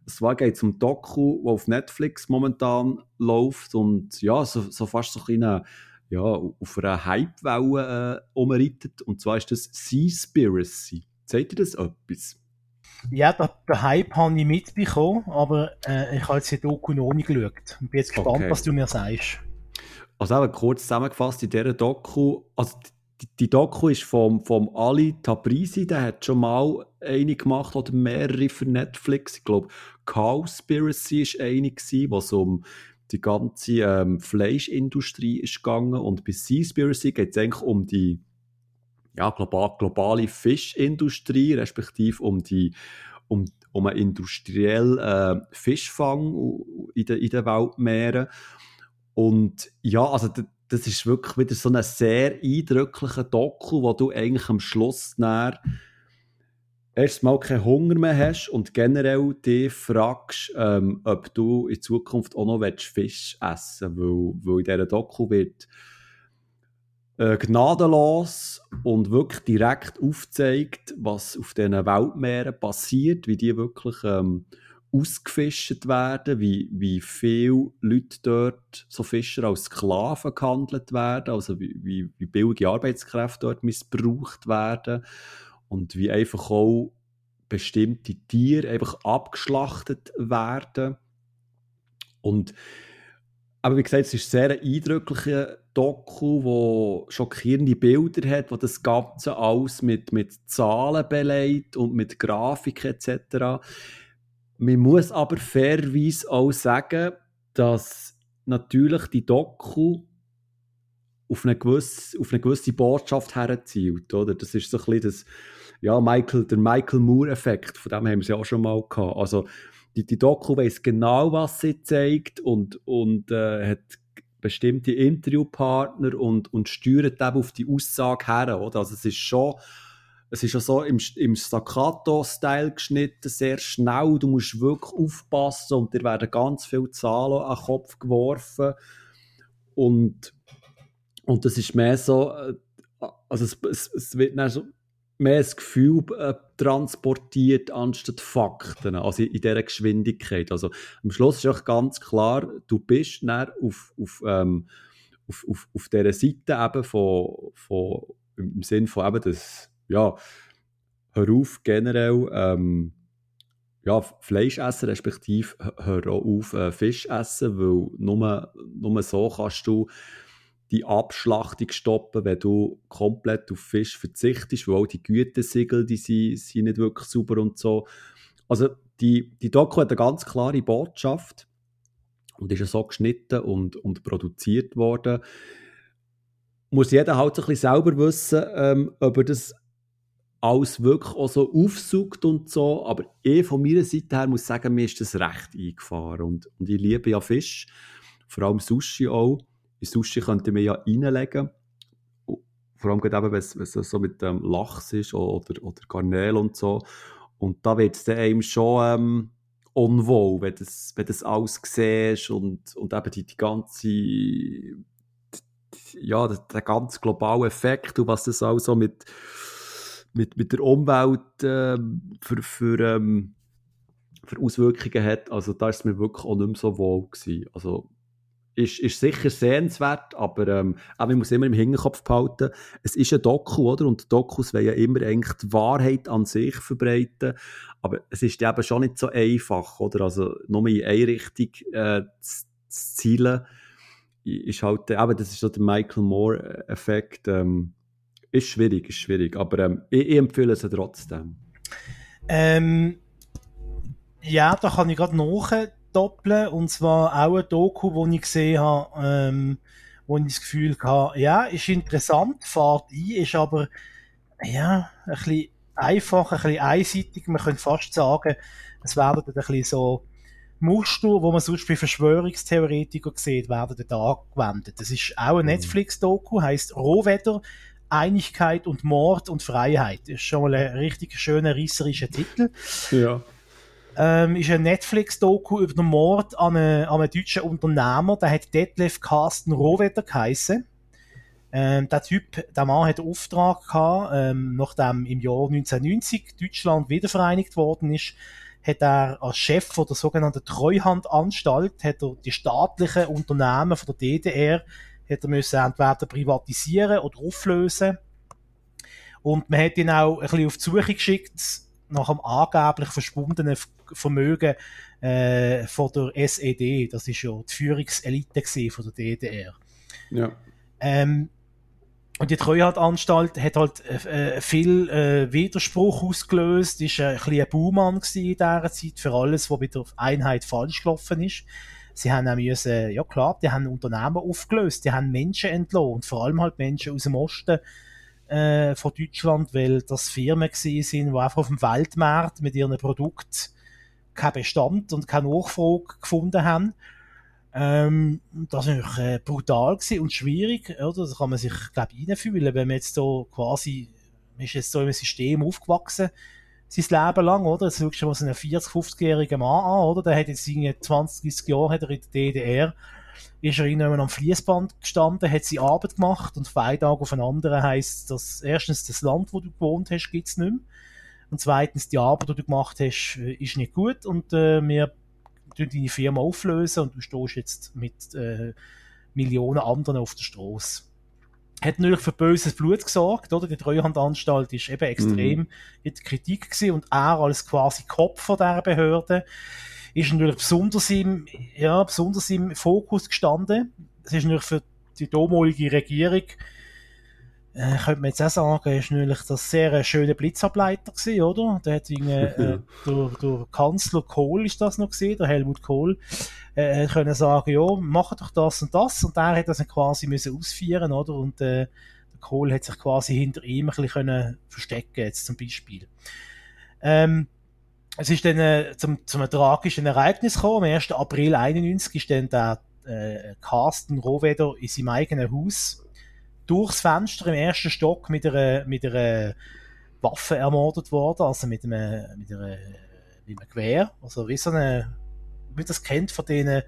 Zwar geht es um Doku, der auf Netflix momentan läuft und ja, so, so fast so ein ja, auf einer Hypewelle äh, umreitet. Und zwar ist das Seaspiracy. Sagt ihr das etwas? Ja, den, den Hype habe ich mitbekommen, aber äh, ich habe jetzt die Doku noch nicht geschaut. Und bin jetzt gespannt, Okay. was du mir sagst. Also eben kurz zusammengefasst in dieser Doku, also die, die Doku ist vom, vom Ali Tabrizi, der hat schon mal eine gemacht oder mehrere für Netflix. Ich glaube, Cowspiracy ist eine gewesen, wo es um die ganze ähm, Fleischindustrie ist gegangen und bei Seaspiracy geht es eigentlich um die ja, global, globale Fischindustrie, respektive um die um, um einen industriellen äh, Fischfang in den, in den Weltmeeren. Und ja, also das ist wirklich wieder so ein sehr eindrücklicher Doku, wo du eigentlich am Schluss näher erstmal keinen Hunger mehr hast und generell dich fragst, ähm, ob du in Zukunft auch noch Fisch essen willst. Weil, weil in dieser Doku wird äh, gnadenlos und wirklich direkt aufzeigt, was auf diesen Weltmeeren passiert, wie die wirklich ähm, ausgefischt werden, wie, wie viele Leute dort, so Fischer, als Sklaven gehandelt werden, also wie, wie, wie billige Arbeitskräfte dort missbraucht werden und wie einfach auch bestimmte Tiere einfach abgeschlachtet werden. Und aber wie gesagt, es ist sehr ein eindrücklicher Doku, wo schockierende Bilder hat, wo das Ganze alles mit, mit Zahlen beleidigt und mit Grafik etc. Man muss aber fairerweise auch sagen, dass natürlich die Doku auf eine gewisse, auf eine gewisse Botschaft herzielt. Oder? Das ist so ein bisschen das, ja, Michael, der Michael Moore-Effekt, von dem haben wir es ja auch schon mal gehabt. Also, die, die Doku weiß genau, was sie zeigt und, und äh, hat bestimmte Interviewpartner und, und steuert eben auf die Aussage her. Oder? Also, es ist schon es ist so im, im Staccato-Style geschnitten, sehr schnell. Du musst wirklich aufpassen und dir werden ganz viele Zahlen an den Kopf geworfen. Und, und das ist mehr so, äh, also es, es, es wird dann so mehr das Gefühl äh, transportiert anstatt Fakten, also in, in dieser Geschwindigkeit. Also am Schluss ist auch ganz klar, du bist dann auf, auf, ähm, auf, auf, auf dieser Seite eben von, von, im Sinn von eben das, ja, hör auf generell ähm, ja, Fleisch essen, respektive hör auf äh, Fisch essen, weil nur, nur so kannst du die Abschlachtung stoppen, wenn du komplett auf Fisch verzichtest, weil auch die Gütesiegel, die sind, sind nicht wirklich sauber und so. Also die, die Doku hat eine ganz klare Botschaft und ist ja so geschnitten und, und produziert worden. Muss jeder halt ein bisschen selber wissen, ähm, ob er das alles wirklich auch so aufsucht und so, aber ich von meiner Seite her muss sagen, mir ist das recht eingefahren und, und ich liebe ja Fisch, vor allem Sushi auch in Sushi könnte man ja reinlegen. Vor allem eben, wenn es so mit ähm, Lachs ist oder, oder Garnelen und so. Und da wird es dann einem schon ähm, unwohl, wenn du das, wenn das alles siehst und, und eben die, die ganze ja, der, der ganz globale Effekt und was das auch so mit, mit, mit der Umwelt äh, für, für, ähm, für Auswirkungen hat. Also da ist es mir wirklich auch nicht mehr so wohl gewesen. Also ist, ist sicher sehenswert, aber ähm, auch man muss immer im Hinterkopf behalten, es ist ein Doku, oder? Und Dokus wollen ja immer eigentlich die Wahrheit an sich verbreiten, aber es ist eben schon nicht so einfach, oder? Also nur in eine Richtung äh, zu, zu zielen, ist halt, eben, das ist so der Michael Moore-Effekt, ähm, ist schwierig, ist schwierig, aber ähm, ich, ich empfehle es trotzdem. Ähm, ja, da kann ich gerade noch doppeln. Und zwar auch ein Doku, wo ich gesehen habe, ähm, wo ich das Gefühl hatte, ja, ist interessant, fahrt ein, ist aber, ja, ein bisschen einfach, ein bisschen einseitig. Man könnte fast sagen, es werden ein bisschen so Muster, wo man sonst bei Verschwörungstheoretikern sieht, werden da angewendet. Das ist auch ein mhm. Netflix-Doku, heißt Rohwetter, Einigkeit und Mord und Freiheit. Das ist schon mal ein richtig schöner, risserischer Titel. Ja ähm, ist ein Netflix-Doku über den Mord an, eine, an einem deutschen Unternehmer, der hat Detlef Carsten Rohwetter geheißen. Ähm, der Typ, der Mann hat einen Auftrag gehabt, ähm, nachdem im Jahr 1990 Deutschland wiedervereinigt worden ist, hat er als Chef von der sogenannten Treuhandanstalt, hat er die staatlichen Unternehmen von der DDR, hat er müssen entweder privatisieren oder auflösen. Und man hat ihn auch ein bisschen auf die Suche geschickt, nach dem angeblich verschwundenen Vermögen äh, von der SED. Das ist ja die Führungselite von der DDR. Ja. Ähm, und die Treuhandanstalt hat halt äh, viel äh, Widerspruch ausgelöst, ist ein bisschen ein Baumann in dieser Zeit für alles, was bei der Einheit falsch gelaufen ist. Sie haben auch müssen, ja klar, die haben Unternehmen aufgelöst, die haben Menschen entlohnt, vor allem halt Menschen aus dem Osten, äh, von Deutschland, weil das Firmen sind, die einfach auf dem Weltmarkt mit ihren Produkten keinen Bestand und keine Nachfrage gefunden haben. Ähm, das war natürlich äh, brutal und schwierig, oder? Da kann man sich, glaube ich, reinfühlen, wenn man jetzt so quasi, man ist jetzt so im System aufgewachsen, sein Leben lang, oder? Jetzt schaust du mal so einen 40-, 50-jährigen Mann an, oder? Der hat jetzt irgendwie 20, 30 Jahre hat er in der DDR, ist er irgendwann am Fließband gestanden, hat seine Arbeit gemacht und von einem Tag auf den anderen heisst, dass erstens das Land, wo du gewohnt hast, gibt's nicht mehr. Und zweitens, die Arbeit, die du gemacht hast, äh, ist nicht gut und äh, wir deine Firma auflösen und du stehst jetzt mit äh, Millionen anderen auf der Straße. Hat natürlich für böses Blut gesorgt, oder? Die Treuhandanstalt ist eben extrem mhm. in der Kritik gewesen und er als quasi Kopf von dieser Behörde ist natürlich besonders im, ja, besonders im Fokus gestanden. Es ist natürlich für die damalige Regierung äh, könnte man jetzt auch sagen, ist natürlich das sehr ein schöner Blitzableiter gewesen, oder? Der hat irgendwie, äh, der, der Kanzler Kohl ist das noch gesehen, der Helmut Kohl, äh, können sagen, ja, mach doch das und das, und der hat das dann quasi müssen ausführen, oder? Und, äh, der Kohl hat sich quasi hinter ihm ein bisschen können verstecken, jetzt zum Beispiel. Ähm, es ist dann äh, zum, zum tragischen Ereignis gekommen. Am 1. April 91 ist dann der äh, Carsten Rohweder in seinem eigenen Haus durchs Fenster im ersten Stock mit einer, mit einer Waffe ermordet worden, also mit einem, mit einer, mit einem Gewehr, also wie so eine, wie man das kennt von denen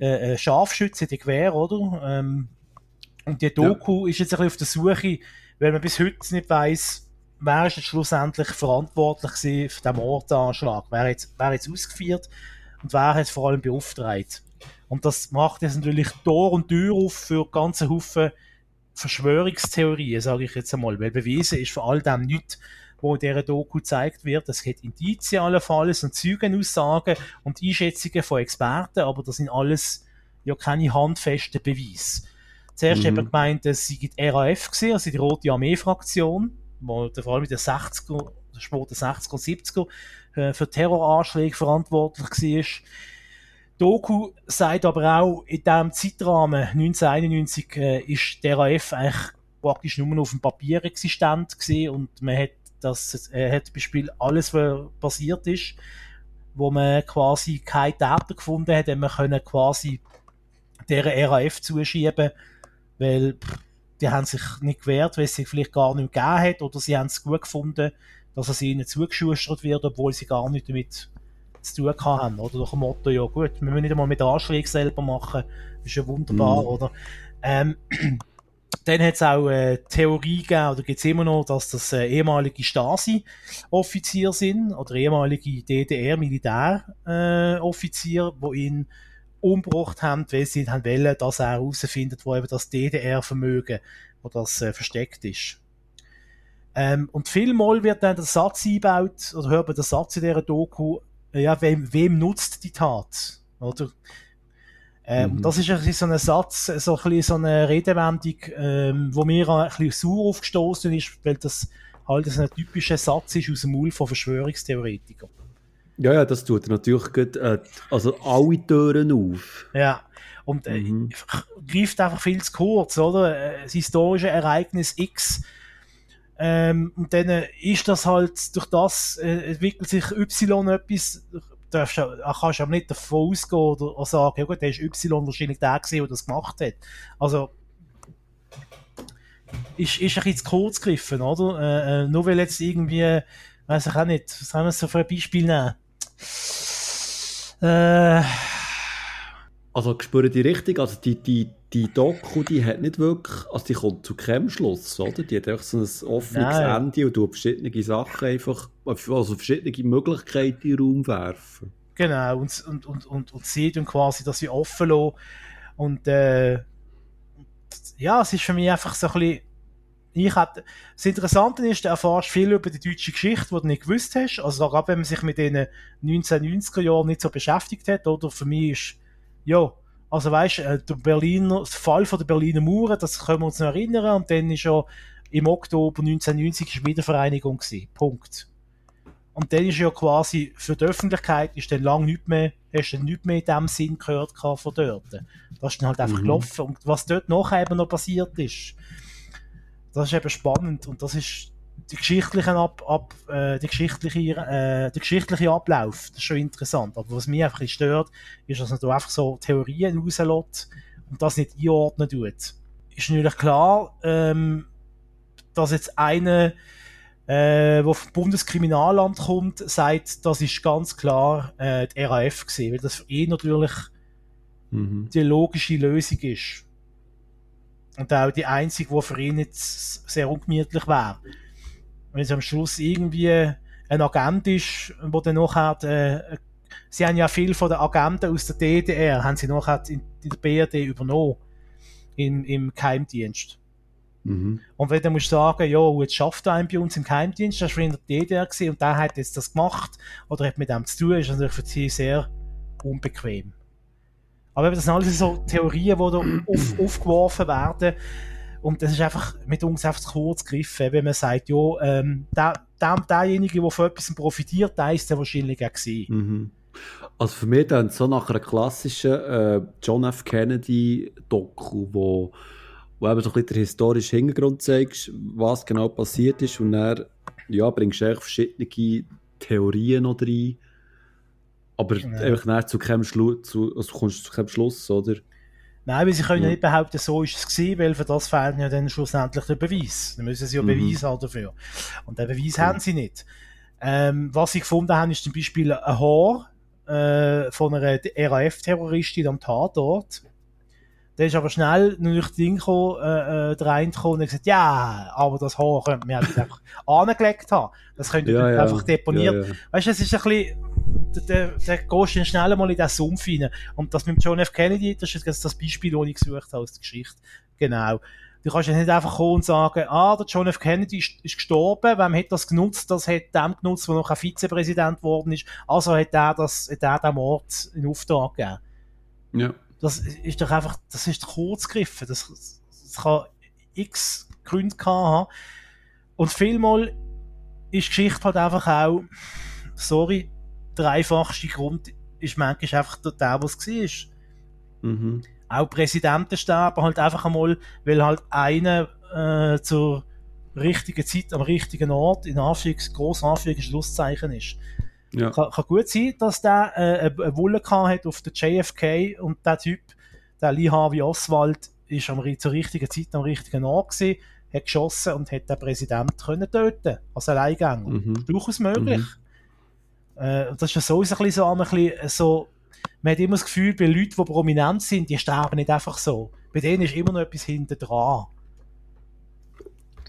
äh, äh Scharfschützen, die Gewehr, oder? Ähm, und die Doku ja. ist jetzt ein bisschen auf der Suche, weil man bis heute nicht weiß, wer ist jetzt schlussendlich verantwortlich für den Mordanschlag, wer jetzt, wer jetzt ausgeführt und wer hat vor allem beauftragt. Und das macht jetzt natürlich Tor und Tür auf für ganze Haufen Verschwörungstheorien, sage ich jetzt einmal, weil bewiesen ist vor all dem nichts, wo in dieser Doku gezeigt wird. Es gibt Indizien allenfalls und Zeugenaussagen und Einschätzungen von Experten, aber das sind alles ja keine handfesten Beweise. Zuerst mhm. haben wir gemeint, es sei die RAF gewesen, also die Rote Armee-Fraktion, wo vor allem in den 60er, späten 60er und 70er äh, für Terroranschläge verantwortlich war. Doku sagt aber auch, in diesem Zeitrahmen 1991 äh, ist der RAF eigentlich praktisch nur noch auf dem Papier existent gewesen und man hat das äh, hat Beispiel alles, was passiert ist, wo man quasi keine Täter gefunden hat, man können quasi der RAF zuschieben, weil pff, die haben sich nicht gewehrt, weil es sich vielleicht gar nicht gegeben hat oder sie haben es gut gefunden, dass es ihnen zugeschustert wird, obwohl sie gar nicht damit zu tun haben, oder? Durch ein Motto, ja gut, wir müssen nicht einmal mit Anschlägen selber machen, das ist ja wunderbar, mm. oder? Ähm, dann hat es auch äh, Theorie gegeben, oder gibt es immer noch, dass das äh, ehemalige Stasi-Offizier sind, oder ehemalige DDR-Militäroffizier, äh, die ihn umgebracht haben, weil sie haben wollen, dass er herausfindet, wo eben das DDR-Vermögen, wo das äh, versteckt ist. Ähm, und vielmal wird dann der Satz eingebaut, oder hört man den Satz in dieser Doku, ja, wem, wem nutzt die Tat? Oder? Ähm, mhm. Das ist ein so ein Satz, so ein bisschen so eine Redewendung, ähm, wo mir ein bisschen sauer aufgestoßen ist, weil das halt so ein typischer Satz ist aus dem Maul von Verschwörungstheoretikern. Ja, ja, das tut natürlich gut, äh, also alle Türen auf. Ja, und äh, mhm. greift einfach viel zu kurz, oder? Äh, das historische Ereignis X ähm, und dann äh, ist das halt, durch das äh, entwickelt sich Y etwas, darfst, kannst aber nicht davon ausgehen oder, sagen, ja gut, der ist Y wahrscheinlich der gewesen, der das gemacht hat. Also, ist, ist ein bisschen zu kurz gegriffen, oder? Äh, äh, nur weil jetzt irgendwie, weiß ich auch nicht, was haben wir so für ein Beispiel nehmen? Äh, also, spüren die richtig, also die, die, die Doku, die hat nicht wirklich, also die kommt zu keinem Schluss, oder? Die hat einfach so ein offenes Nein. Ende und tut verschiedene Sachen einfach, also verschiedene Möglichkeiten in den Raum werfen. Genau, und, und, und, und, und sie tun quasi das wie offen lassen. Und, äh, ja, es ist für mich einfach so ein bisschen, ich hatte, das Interessante ist, du erfährst viel über die deutsche Geschichte, die du nicht gewusst hast. Also, gerade wenn man sich mit den 1990er Jahren nicht so beschäftigt hat, oder? Für mich ist, ja, also weißt, äh, der Berliner, der Fall von der Berliner Mauer, das können wir uns noch erinnern, und dann ist ja im Oktober 1990 ist Wiedervereinigung gewesen. Punkt. Und dann ist ja quasi für die Öffentlichkeit ist dann lang nicht mehr, hast du nicht mehr in dem Sinn gehört von dort. Das ist dann halt einfach mhm. gelaufen. Und was dort nachher eben noch passiert ist, das ist eben spannend und das ist die geschichtlichen ab, ab äh, die geschichtliche, äh, der geschichtliche Ablauf, das ist schon interessant. Aber was mich einfach stört, ist, dass man da einfach so Theorien rauslässt und das nicht einordnen tut. Ist natürlich klar, ähm, dass jetzt eine, äh, wo vom Bundeskriminalamt kommt, sagt, das ist ganz klar äh, die RAF gesehen, weil das für ihn natürlich mhm. die logische Lösung ist. Und auch die einzige, die für ihn jetzt sehr ungemütlich wäre. Wenn es am Schluss irgendwie ein Agent ist, wo dann nachher, äh, sie haben ja viel von den Agenten aus der DDR, haben sie nachher in, in der BRD übernommen. In, Im Geheimdienst. Mhm. Und wenn du musst sagen, ja, jetzt schafft er einen bei uns im Geheimdienst, das war in der DDR gewesen, und der hat jetzt das gemacht, oder hat mit dem zu tun, ist natürlich für sie sehr unbequem. Aber das sind alles so Theorien, die da auf, aufgeworfen werden. Und das ist einfach mit uns einfach zu kurz gegriffen, wenn man sagt, ja, ähm, der, der, derjenige, der von etwas profitiert, der ist der wahrscheinlich auch gewesen. Mhm. Also für mich dann so nach einer klassischen äh, John F. Kennedy-Doku, wo, wo eben so ein bisschen der historische Hintergrund zeigst, was genau passiert ist und dann ja, bringst du verschiedene Theorien noch rein aber genau. einfach zu keinem Schluss, zu, also kommst zu keinem Schluss, oder? Nein, weil sie können ja nicht behaupten, so ist es gewesen, weil für das fehlt ja dann schlussendlich der Beweis. Dann müssen sie ja mhm. Beweis haben dafür. Und den Beweis mhm. haben sie nicht. Ähm, was sie gefunden haben, ist zum Beispiel ein Haar äh, von einer RAF-Terroristin am Tatort. Der ist aber schnell durch Ding gekommen, äh, äh, reingekommen und hat gesagt, ja, aber das Haar könnte man einfach angelegt haben. Das könnte ja, ja. einfach deponiert. Ja, ja. Weißt du, es ist ein bisschen, der, der gehst du schnell mal in den Sumpf rein. Und das mit John F. Kennedy, das ist jetzt das Beispiel, das ich gesucht habe aus der Geschichte. Genau. Du kannst ja nicht einfach kommen und sagen, ah, der John F. Kennedy ist, ist gestorben, wem hat das genutzt? Das hat dem genutzt, der noch ein Vizepräsident geworden ist. Also hat er das, hat er den Mord in Auftrag gegeben. Ja. Das ist doch einfach, das ist kurz gegriffen. Das, das kann x Gründe haben. Und vielmal ist Geschichte halt einfach auch, sorry, der einfachste Grund ist manchmal einfach der, was es war. Mhm. Auch Präsidenten sterben halt einfach einmal, weil halt einer äh, zur richtigen Zeit am richtigen Ort in Anführungs-, gross Anführungs- Schlusszeichen ist. Ja. Kann, kann, gut sein, dass der äh, eine Wulle hat auf der JFK und der Typ, der Lee Harvey Oswald, ist am, zur richtigen Zeit am richtigen Ort gewesen, hat geschossen und hat den Präsidenten können töten als Alleingänger. Mhm. Durchaus möglich. Mhm. Äh, das ist ja so ein bisschen so, ein bisschen so, man hat immer das Gefühl, bei Leuten, die prominent sind, die sterben nicht einfach so. Bei denen ist immer noch etwas hinter dran.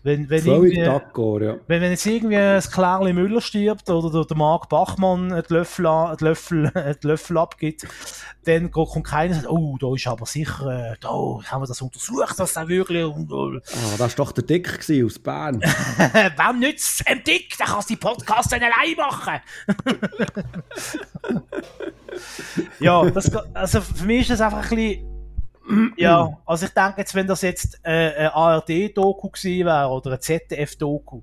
Wenn, wenn, irgendwie, ja. wenn, wenn jetzt irgendwie ein Klärli Müller stirbt oder der Marc Bachmann einen Löffel, einen Löffel, einen Löffel abgibt, dann kommt keiner und sagt, oh, da ist aber sicher, äh, da haben wir das untersucht, dass der wirklich... Ah, das war doch der Dick aus Bern. Wem nützt es Dick? Der kann die Podcast dann allein machen. ja, das, also für mich ist das einfach ein bisschen ja, also ich denke jetzt, wenn das jetzt äh, ein ARD-Doku gewesen wäre oder ein ZDF-Doku,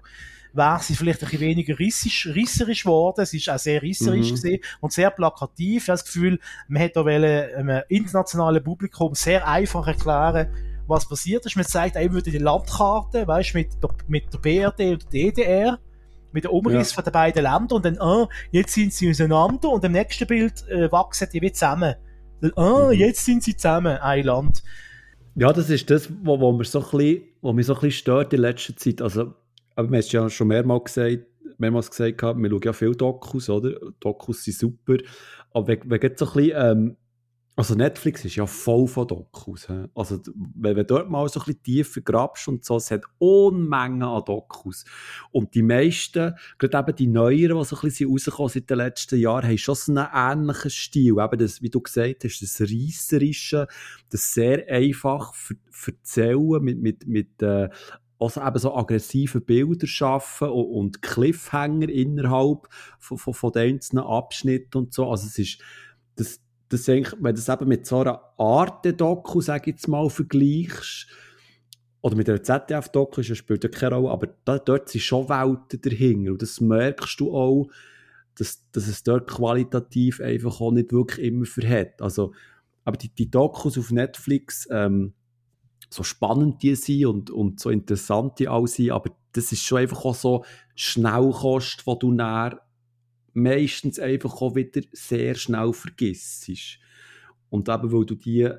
wäre sie vielleicht ein bisschen weniger rissisch, risserisch geworden. Es ist auch sehr risserisch mhm. gesehen und sehr plakativ. Ich habe das Gefühl, man hätte auch einem internationalen Publikum sehr einfach erklären, was passiert ist. Man zeigt eben wieder die Landkarte, weißt mit, mit der BRD und der DDR mit dem Umriss ja. von den beiden Ländern und dann, ah, jetzt sind sie auseinander und im nächsten Bild äh, wachsen die wie zusammen. Ah, mhm. jetzt sind sie zusammen, ein Land. Ja, das ist das, wo, wo, mir so ein bisschen, wo mich so ein bisschen stört in letzter Zeit. Also, aber wir haben es ja schon mehrmals gesagt, mehrmals gesagt, wir schauen ja viele Dokus, oder? Dokus sind super. Aber wenn, wenn so ein bisschen, ähm, also Netflix ist ja voll von Dokus. He? Also wenn du dort mal so ein bisschen tiefer grabst und so, es hat Unmengen an Dokus. Und die meisten, gerade eben die neueren, die so ein bisschen rausgekommen seit den letzten Jahren, haben schon so einen ähnlichen Stil. Eben das, wie du gesagt hast, das Reisserische, das sehr einfach erzählen mit, mit, mit äh, also eben so aggressive Bilder schaffen und, und Cliffhanger innerhalb von, von, von den einzelnen Abschnitten und so. Also es ist, das, das wenn du das eben mit so einer Art Doku, sag ich jetzt mal, vergleichst, oder mit einer ZDF-Doku, das spielt ja keine Rolle, aber da, dort sind schon Welten dahinter und das merkst du auch, dass, dass es dort qualitativ einfach auch nicht wirklich immer verhält. Also, aber die, die Dokus auf Netflix, ähm, so spannend die sind und, und so interessant die auch sind, aber das ist schon einfach auch so Schnellkost, wo du näher meistens einfach auch wieder sehr schnell vergisst. Und eben, weil du die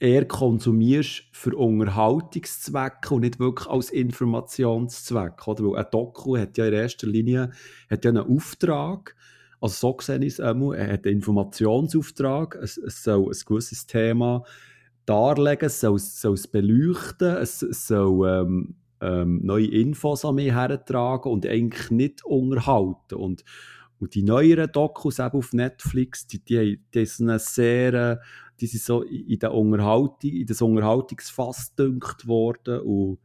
eher konsumierst für Unterhaltungszwecke und nicht wirklich als Informationszweck. Oder? Weil ein Doku hat ja in erster Linie hat ja einen Auftrag. Also so gesehen ist es einmal, er hat einen Informationsauftrag, es, es soll ein gewisses Thema darlegen, es soll, soll es beleuchten, es, es soll ähm, ähm, neue Infos an mich hertragen und eigentlich nicht unterhalten. Und, und die neueren Dokus eben auf Netflix, die, die, die sind sehr, die sind so in, der Unterhaltung, in das Unterhaltungsfass gedünkt worden und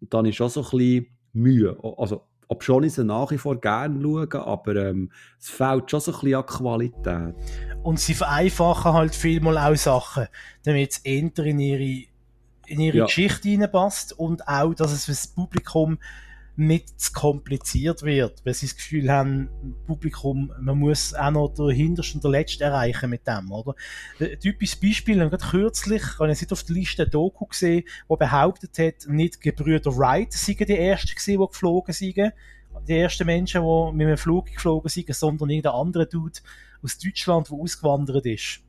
dann ist auch so ein bisschen Mühe. Also, ob schon ich sie nach wie vor gerne schaue, aber ähm, es fehlt schon so ein bisschen an Qualität. Und sie vereinfachen halt vielmal auch Sachen, damit es eher in ihre in ihre ja. Geschichte reinpasst und auch, dass es für das Publikum nicht zu kompliziert wird, weil sie das Gefühl haben, Publikum, man muss auch noch der Hinterste und der Letzte erreichen mit dem, oder? Ein typisches Beispiel, gerade kürzlich, habe ich auf der Liste ein Doku gesehen, wo behauptet hat, nicht Gebrüder Wright seien die Ersten gewesen, die geflogen sind, die ersten Menschen, die mit einem Flug geflogen sind, sondern irgendein anderer Dude aus Deutschland, der ausgewandert ist.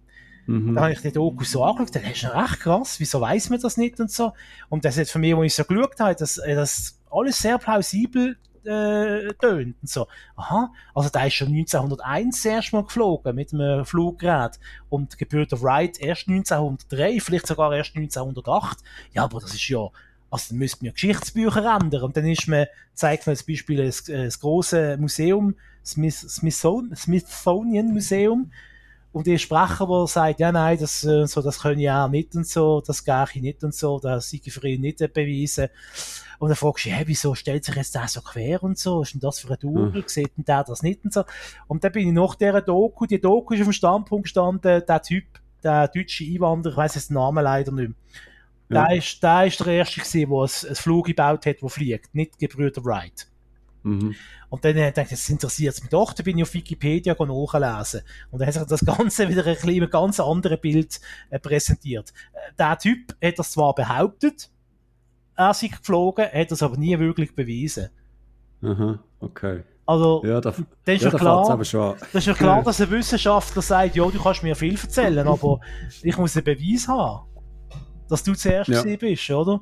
Mhm. Da habe ich den Doku so angeschaut, dann ist recht krass, wieso weiß man das nicht und so. Und das hat für mich, als ich so geschaut habe, dass das alles sehr plausibel äh, tönt und so. Aha, also da ist schon 1901 erst mal geflogen mit einem Fluggerät und Geburt of Wright erst 1903, vielleicht sogar erst 1908. Ja, aber das ist ja also dann müssten wir Geschichtsbücher ändern. Und dann ist man, zeigt man als Beispiel das, das große Museum, Smith, Smithsonian Museum, und der Sprecher, der sagt, ja, nein, das, äh, so, das können ja auch nicht und so, das gehe ich nicht und so, das sei für ihn nicht beweisen. Und dann fragst du, hey, wieso stellt sich jetzt der so quer und so? ist denn das für ein Double? Hm. Sieht denn der das nicht und so? Und dann bin ich nach dieser Doku, die Doku ist auf dem Standpunkt gestanden, der Typ, der deutsche Einwanderer, ich weiss jetzt den Namen leider nicht mehr. Ja. Der, ist, der ist der Erste gewesen, der ein, ein Flug gebaut hat, der fliegt, nicht Gebrüder Wright. Mhm. Und dann äh, dachte ich, das interessiert mich doch, da bin ich auf Wikipedia nachlesen. Und dann hat sich das Ganze wieder ein bisschen ganz anderes Bild äh, präsentiert. Äh, der Typ hat das zwar behauptet, er sei geflogen, hat das aber nie wirklich bewiesen. Aha, okay. Also, ja, da, das ist ja, klar, das ist ja klar, dass ein Wissenschaftler sagt, ja, du kannst mir viel erzählen, aber ich muss einen Beweis haben, dass du zuerst ja. bist, oder?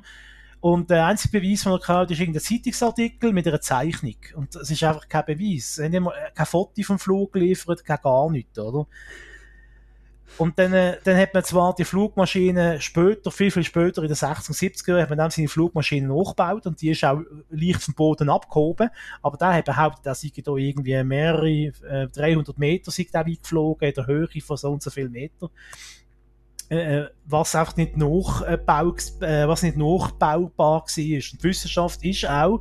Und der einzige Beweis, den er hat, ist irgendein Zeitungsartikel mit einer Zeichnung. Und es ist einfach kein Beweis. Er hat kein Foto vom Flug geliefert, kein gar nichts, oder? Und dann, äh, dann hat man zwar die Flugmaschine später, viel, viel später, in den 60er, 70er Jahren, hat man dann seine Flugmaschine nachgebaut und die ist auch leicht vom Boden abgehoben. Aber der hat behauptet, er sei da irgendwie mehrere, äh, 300 Meter sei der weit geflogen, in der Höhe von so und so viel Meter. Äh, äh, was einfach nicht nachbau, äh, was nicht nachbaubar war. Und Wissenschaft ist auch,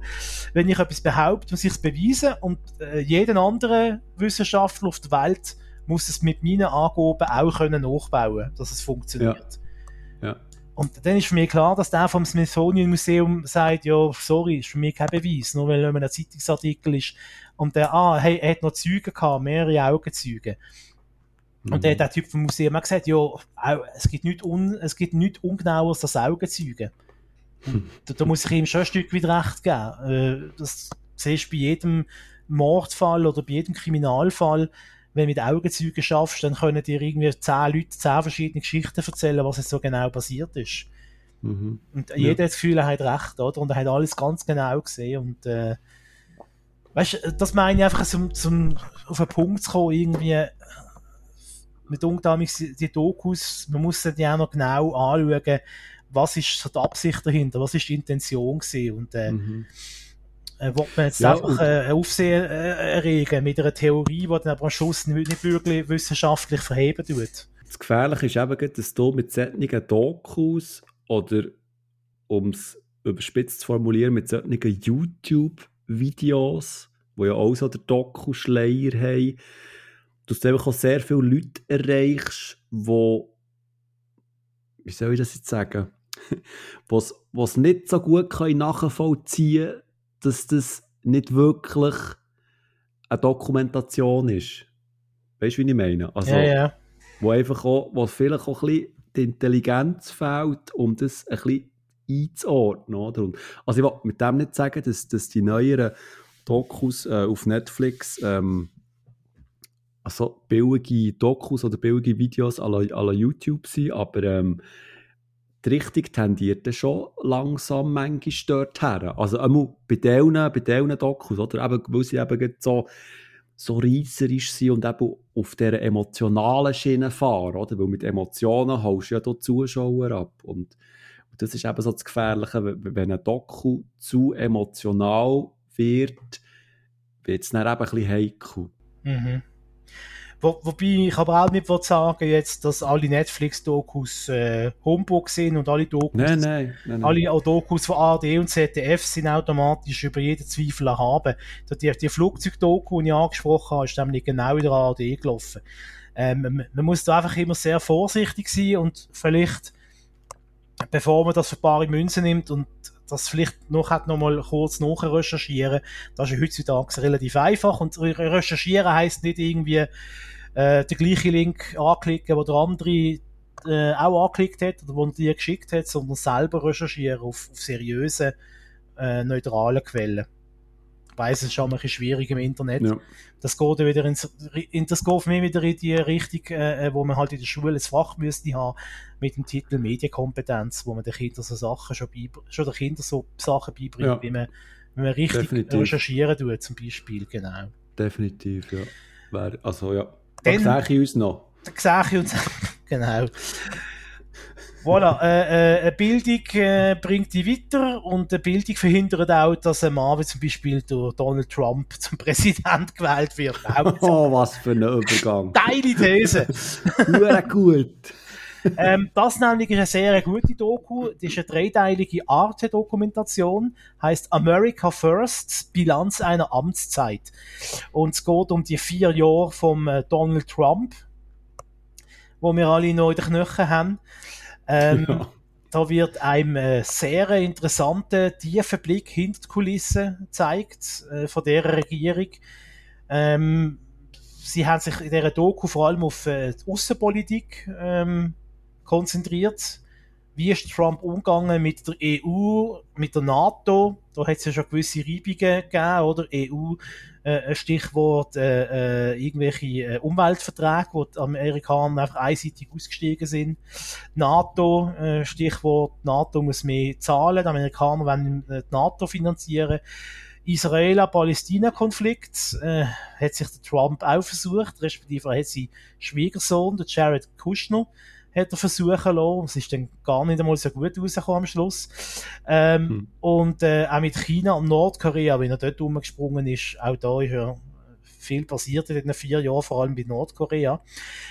wenn ich etwas behaupte, muss ich es beweisen und äh, jeden anderen Wissenschaftler auf der Welt muss es mit meinen Angaben auch können nachbauen, dass es funktioniert. Ja. ja. Und dann ist für mich klar, dass der vom Smithsonian Museum sagt, ja, sorry, ist für mich kein Beweis, nur weil ein Zeitungsartikel ist und der, ah, hey, er hat noch Zeugen gehabt, mehrere Augenzeugen. Und der, der Typ vom Museum hat gesagt, ja, es gibt nichts, un, es gibt nichts Ungenaueres als Augenzeugen. da, da, muss ich ihm schon ein Stück weit recht geben. Äh, das siehst du bei jedem Mordfall oder bei jedem Kriminalfall, wenn du mit Augenzeugen schaffst, dann können dir irgendwie zehn Leute zehn verschiedene Geschichten erzählen, was jetzt so genau passiert ist. Mhm. Und jeder ja. hat das Gefühl, er hat recht, oder? Und er hat alles ganz genau gesehen. Und äh, weißt das meine ich einfach, zum, zum auf einen Punkt zu kommen, irgendwie, mit damals die Dokus, man muss die auch noch genau anschauen, was ist so die Absicht dahinter, was ist die Intention gewesen und äh, mhm. äh, man jetzt ja, einfach äh, Aufsehen äh, erregen mit einer Theorie, die dann aber am Schluss nicht, nicht wirklich wissenschaftlich verheben tut. Das Gefährliche ist eben, dass du mit solchen Dokus oder, um es überspitzt zu formulieren, mit solchen YouTube-Videos, wo ja auch so der Doku-Schleier haben, dass du einfach auch sehr viele Leute erreichst, wo wie soll ich das jetzt sagen, was was nicht so gut kann nachvollziehen kann, dass das nicht wirklich eine Dokumentation ist. Weißt du, wie ich meine? Also, ja, ja. Wo einfach auch, wo vielleicht auch ein bisschen die Intelligenz fehlt, um das ein bisschen einzuordnen. Oder? Und, also ich will mit dem nicht sagen, dass, dass die neueren Dokus äh, auf Netflix ähm, also billige Dokus oder billige Videos la YouTube sind, aber ähm, die Richtung tendiert schon langsam manchmal dort her. Also einmal bei diesen, bei diesen Dokus, oder? Eben, weil sie eben so, so reisserisch sind und eben auf dieser emotionalen Schiene fahren, oder? Weil mit Emotionen haust du ja hier Zuschauer ab. Und das ist eben so das Gefährliche, wenn ein Doku zu emotional wird, wird es dann eben ein bisschen heikel. Mhm. Wo, wobei ich aber auch nicht sagen jetzt, dass alle Netflix-Dokus äh, Humbug sind und alle Dokus, nein, nein, nein, alle auch Dokus von ARD und ZDF sind automatisch über jeden Zweifel erhaben. Die, die Flugzeugdoku, die ich angesprochen habe, ist nämlich genau in der ARD gelaufen. Ähm, man muss da einfach immer sehr vorsichtig sein und vielleicht, bevor man das für bare Münzen nimmt und das vielleicht noch, noch mal kurz nachrecherchieren. Das ist heutzutage relativ einfach und recherchieren heißt nicht irgendwie äh, den gleichen Link anklicken, wo der andere äh, auch angeklickt hat oder wo er dir geschickt hat, sondern selber recherchieren auf, auf seriösen, äh, neutralen Quellen. Weiss, es ist schon ein bisschen schwierig im Internet. Ja. Das geht wieder ins, in, das geht mich wieder in die Richtung, äh, wo man halt in der Schule ein Fach müsste haben, mit dem Titel Medienkompetenz, wo man den Kindern so Sachen schon, schon den Kindern so Sachen beibringt, ja. wie man, wie man richtig Definitiv. recherchieren tut, zum Beispiel, genau. Definitiv, ja. Also, ja. Da sehe ich uns noch. Da sehe ich uns, genau. Voilà, äh, äh, eine Bildung äh, bringt die weiter und eine Bildung verhindert auch, dass ein Mann wie zum Beispiel durch Donald Trump zum Präsident gewählt wird. oh, was für ein Übergang. Geile These. Sehr gut. ähm, das nämlich ist eine sehr gute Doku. Das ist eine dreiteilige Arte-Dokumentation. Heißt America First, Bilanz einer Amtszeit. Und es geht um die vier Jahre von äh, Donald Trump, wo wir alle noch in den Knöcheln haben. Ähm, ja. Da wird einem äh, sehr interessanter, tiefer Blick hinter die Kulissen gezeigt äh, von der Regierung. Ähm, sie haben sich in dieser Doku vor allem auf äh, die Außenpolitik ähm, konzentriert. Wie ist Trump umgegangen mit der EU, mit der NATO? Da hat es ja schon gewisse Reibungen gegeben, oder? EU, äh, Stichwort, äh, äh, irgendwelche äh, Umweltverträge, wo die Amerikaner einfach einseitig ausgestiegen sind. NATO, äh, Stichwort, NATO muss mehr zahlen, die Amerikaner wollen äh, die NATO finanzieren. Israel-Palästina-Konflikt äh, hat sich der Trump auch versucht, respektive er hat sein Schwiegersohn, der Jared Kushner, hat er versuchen lassen. Es ist dann gar nicht einmal so gut rausgekommen am Schluss. Ähm, hm. Und äh, auch mit China und Nordkorea, wenn er dort rumgesprungen ist, auch da ist ja viel passiert in den vier Jahren, vor allem bei Nordkorea.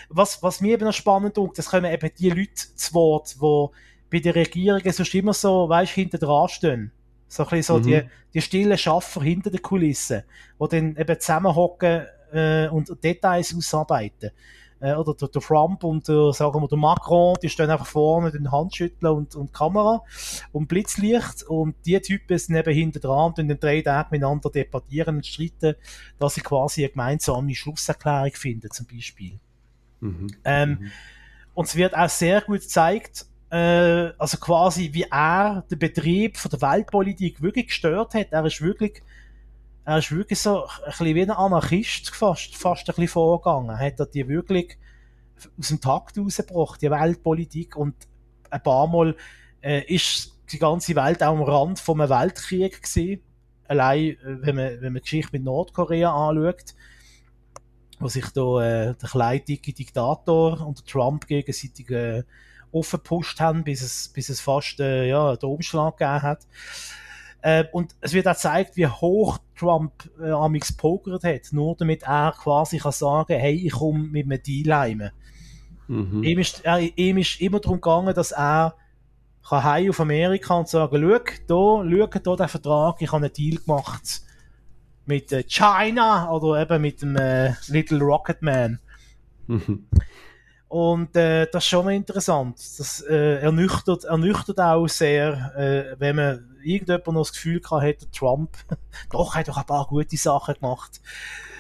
Was, was mir eben noch spannend ist, das kommen eben die Leute zu Wort, die bei der Regierung sonst immer so, weißt, hinter dran stehen. So ein bisschen so mhm. die, die stillen Schaffer hinter den Kulissen, die dann eben zusammenhocken äh, und Details ausarbeiten äh, oder der, der, Trump und der, sagen wir, der Macron, die stehen einfach vorne, den Handschütteln und, und Kamera und Blitzlicht und die Typen sind eben hinter dran und den drei Tagen miteinander debattieren und streiten, dass sie quasi eine gemeinsame Schlusserklärung finden, zum Beispiel. Mhm. Ähm, mhm. Und es wird auch sehr gut gezeigt, äh, also quasi wie er den Betrieb von der Weltpolitik wirklich gestört hat. Er ist wirklich er ist wirklich so ein bisschen wie ein Anarchist fast, fast ein bisschen vorgegangen. Hat er die wirklich aus dem Takt rausgebracht, die Weltpolitik. Und ein paar Mal äh, ist die ganze Welt auch am Rand von einem Weltkrieg gewesen. Allein, äh, wenn man, wenn man die Geschichte mit Nordkorea anschaut, wo sich da äh, der kleine dicke Diktator und Trump gegenseitig äh, aufgepusht haben, bis es, bis es fast äh, ja, den Umschlag gegeben hat. Äh, und es wird auch gezeigt, wie hoch Trump äh, amix pokert hat, nur damit er quasi kann sagen, hey, ich komme mit einem Deal heim. Mhm. Ihm, ist, er, ihm ist immer darum gegangen, dass er kann heim auf Amerika und sagen, schau, da, schau, da den Vertrag, ich habe einen Deal gemacht mit äh, China oder eben mit dem äh, Little Rocket Man. Mhm. Und äh, das ist schon interessant. Das äh, ernüchtert, ernüchtert auch sehr, äh, wenn man irgendjemand noch das Gefühl gehabt hätte, Trump, doch, er hat doch ein paar gute Sachen gemacht.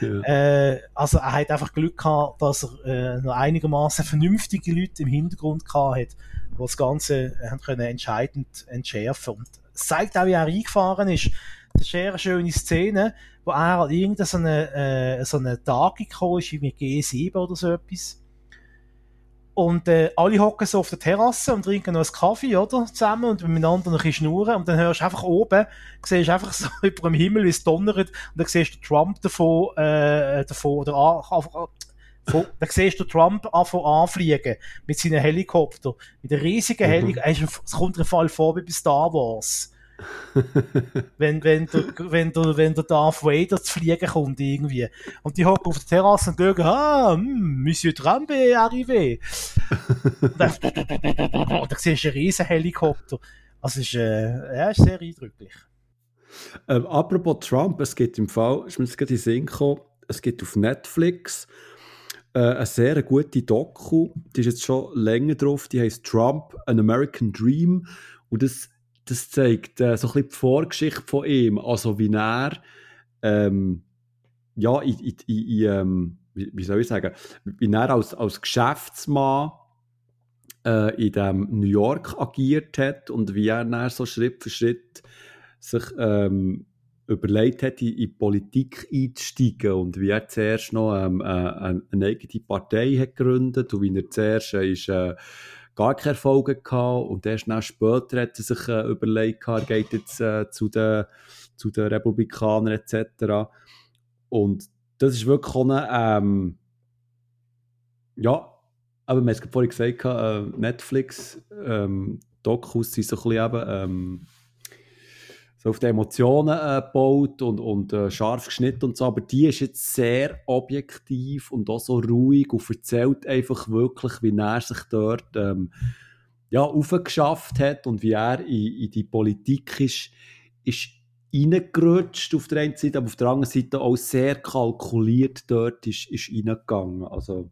Ja. Äh, also er hat einfach Glück gehabt, dass er äh, noch einigermaßen vernünftige Leute im Hintergrund gehabt hat, die das Ganze haben können entscheidend entschärfen Und es zeigt auch, wie er eingefahren ist. Das ist eine sehr schöne Szene, wo er an irgendeine so eine, äh, so eine Tagung gekommen ist, wie mit G7 oder so etwas. Und äh, alle hocken so auf der Terrasse und trinken noch einen Kaffee, oder? Zusammen und miteinander noch ein bisschen schnurren. Und dann hörst du einfach oben, siehst einfach so über dem Himmel, wie es donnert. Und dann siehst du Trump davon, äh, davon, oder an, von, dann siehst du Trump anfliegen mit seinen Helikopter. Mit einem riesigen mhm. Helikopter. Es kommt ein Fall vor wie bei Star Wars. wenn, wenn, der, wenn, der, wenn der Darth Vader zu fliegen kommt irgendwie. Und die hocken auf der Terrasse und schauen, ah, hm, Monsieur Trump est arrivé. und dann, und dann siehst du einen riesen Helikopter. Also ist, äh, ja, ist sehr eindrücklich. Ähm, apropos Trump, es gibt im Fall, ich muss gerade in Sinn kommen, es gibt auf Netflix äh, eine sehr gute Doku, die ist jetzt schon länger drauf, die heißt Trump, An American Dream und das das zeigt äh, so ein die Vorgeschichte von ihm, also wie er ähm, ja, in, in, in, ähm, wie, wie, soll ich sagen, wie er als, als Geschäftsmann äh, in dem New York agiert hat und wie er dann so Schritt für Schritt sich ähm, überlegt hat, in, in Politik einzusteigen und wie er zuerst noch ähm, äh, eine, eine eigene Partei hat gegründet und wie er zuerst äh, ist, äh, gar keine Erfolge gehabt und erst nach später hat er sich äh, überlegt, er geht jetzt äh, zu, den, zu den Republikanern etc. Und das ist wirklich eine, ähm, ja, aber haben es vorhin gesagt, äh, Netflix, ähm, Dokus sind so ein bisschen eben, ähm, so auf die Emotionen äh, gebaut und, und äh, scharf geschnitten und so, aber die ist jetzt sehr objektiv und auch so ruhig und erzählt einfach wirklich, wie er sich dort ähm, ja, aufgeschafft hat und wie er in, in die Politik ist, ist reingerutscht auf der einen Seite, aber auf der anderen Seite auch sehr kalkuliert dort ist, ist reingegangen. Also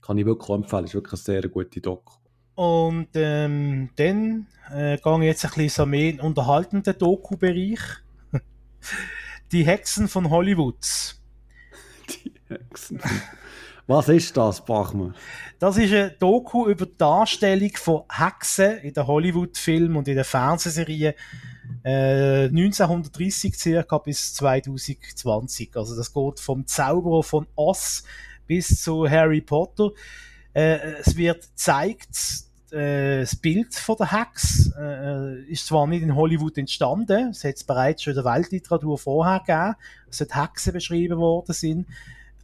kann ich wirklich empfehlen, ist wirklich eine sehr gute Doku. Und ähm, dann äh, gehe ich jetzt ein bisschen so mehr in den unterhaltenden Doku-Bereich. Die Hexen von Hollywood. Die Hexen. Was ist das, Bachmann? Das ist eine Doku über die Darstellung von Hexen in den Hollywood-Filmen und in den Fernsehserien äh, 1930 circa bis 2020. Also das geht vom Zauberer von Oz bis zu Harry Potter. Äh, es wird gezeigt, äh, das Bild von der Hex äh, ist zwar nicht in Hollywood entstanden, es hat es bereits schon in der Weltliteratur vorher gegeben, dass Hexen beschrieben worden sind,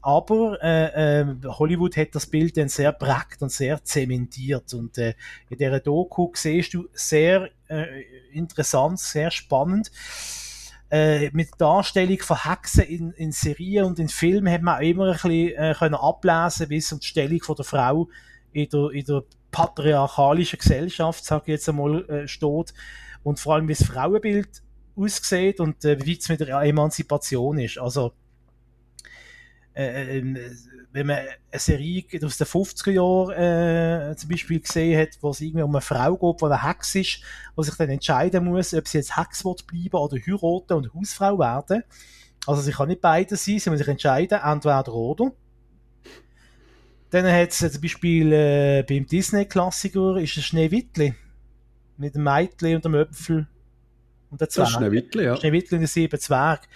aber äh, äh, Hollywood hat das Bild dann sehr prägt und sehr zementiert und äh, in dieser Doku siehst du sehr äh, interessant, sehr spannend, äh, mit Darstellung von Hexen in, in Serien und in Filmen hat man auch immer ein bisschen können ablesen, wie es um die Stellung von der Frau in der, in der patriarchalischen Gesellschaft, sage ich jetzt einmal, äh, steht. Und vor allem, wie das Frauenbild aussieht und äh, wie es mit der Emanzipation ist. Also, äh, äh, wenn man eine Serie aus den 50er Jahren äh, zum Beispiel gesehen hat, wo es irgendwie um eine Frau geht, die eine Hex ist, die sich dann entscheiden muss, ob sie jetzt Hex wird bleiben oder heiraten und Hausfrau werden. Also sie kann nicht beide sein, sie muss sich entscheiden, entweder oder. Dann hat es zum Beispiel äh, beim Disney-Klassiker ist es Schneewittli. Mit dem Mädchen und dem Öpfel und der Zwerg. Schneewittli, ja. Schneewittli und der sieben Zwerg.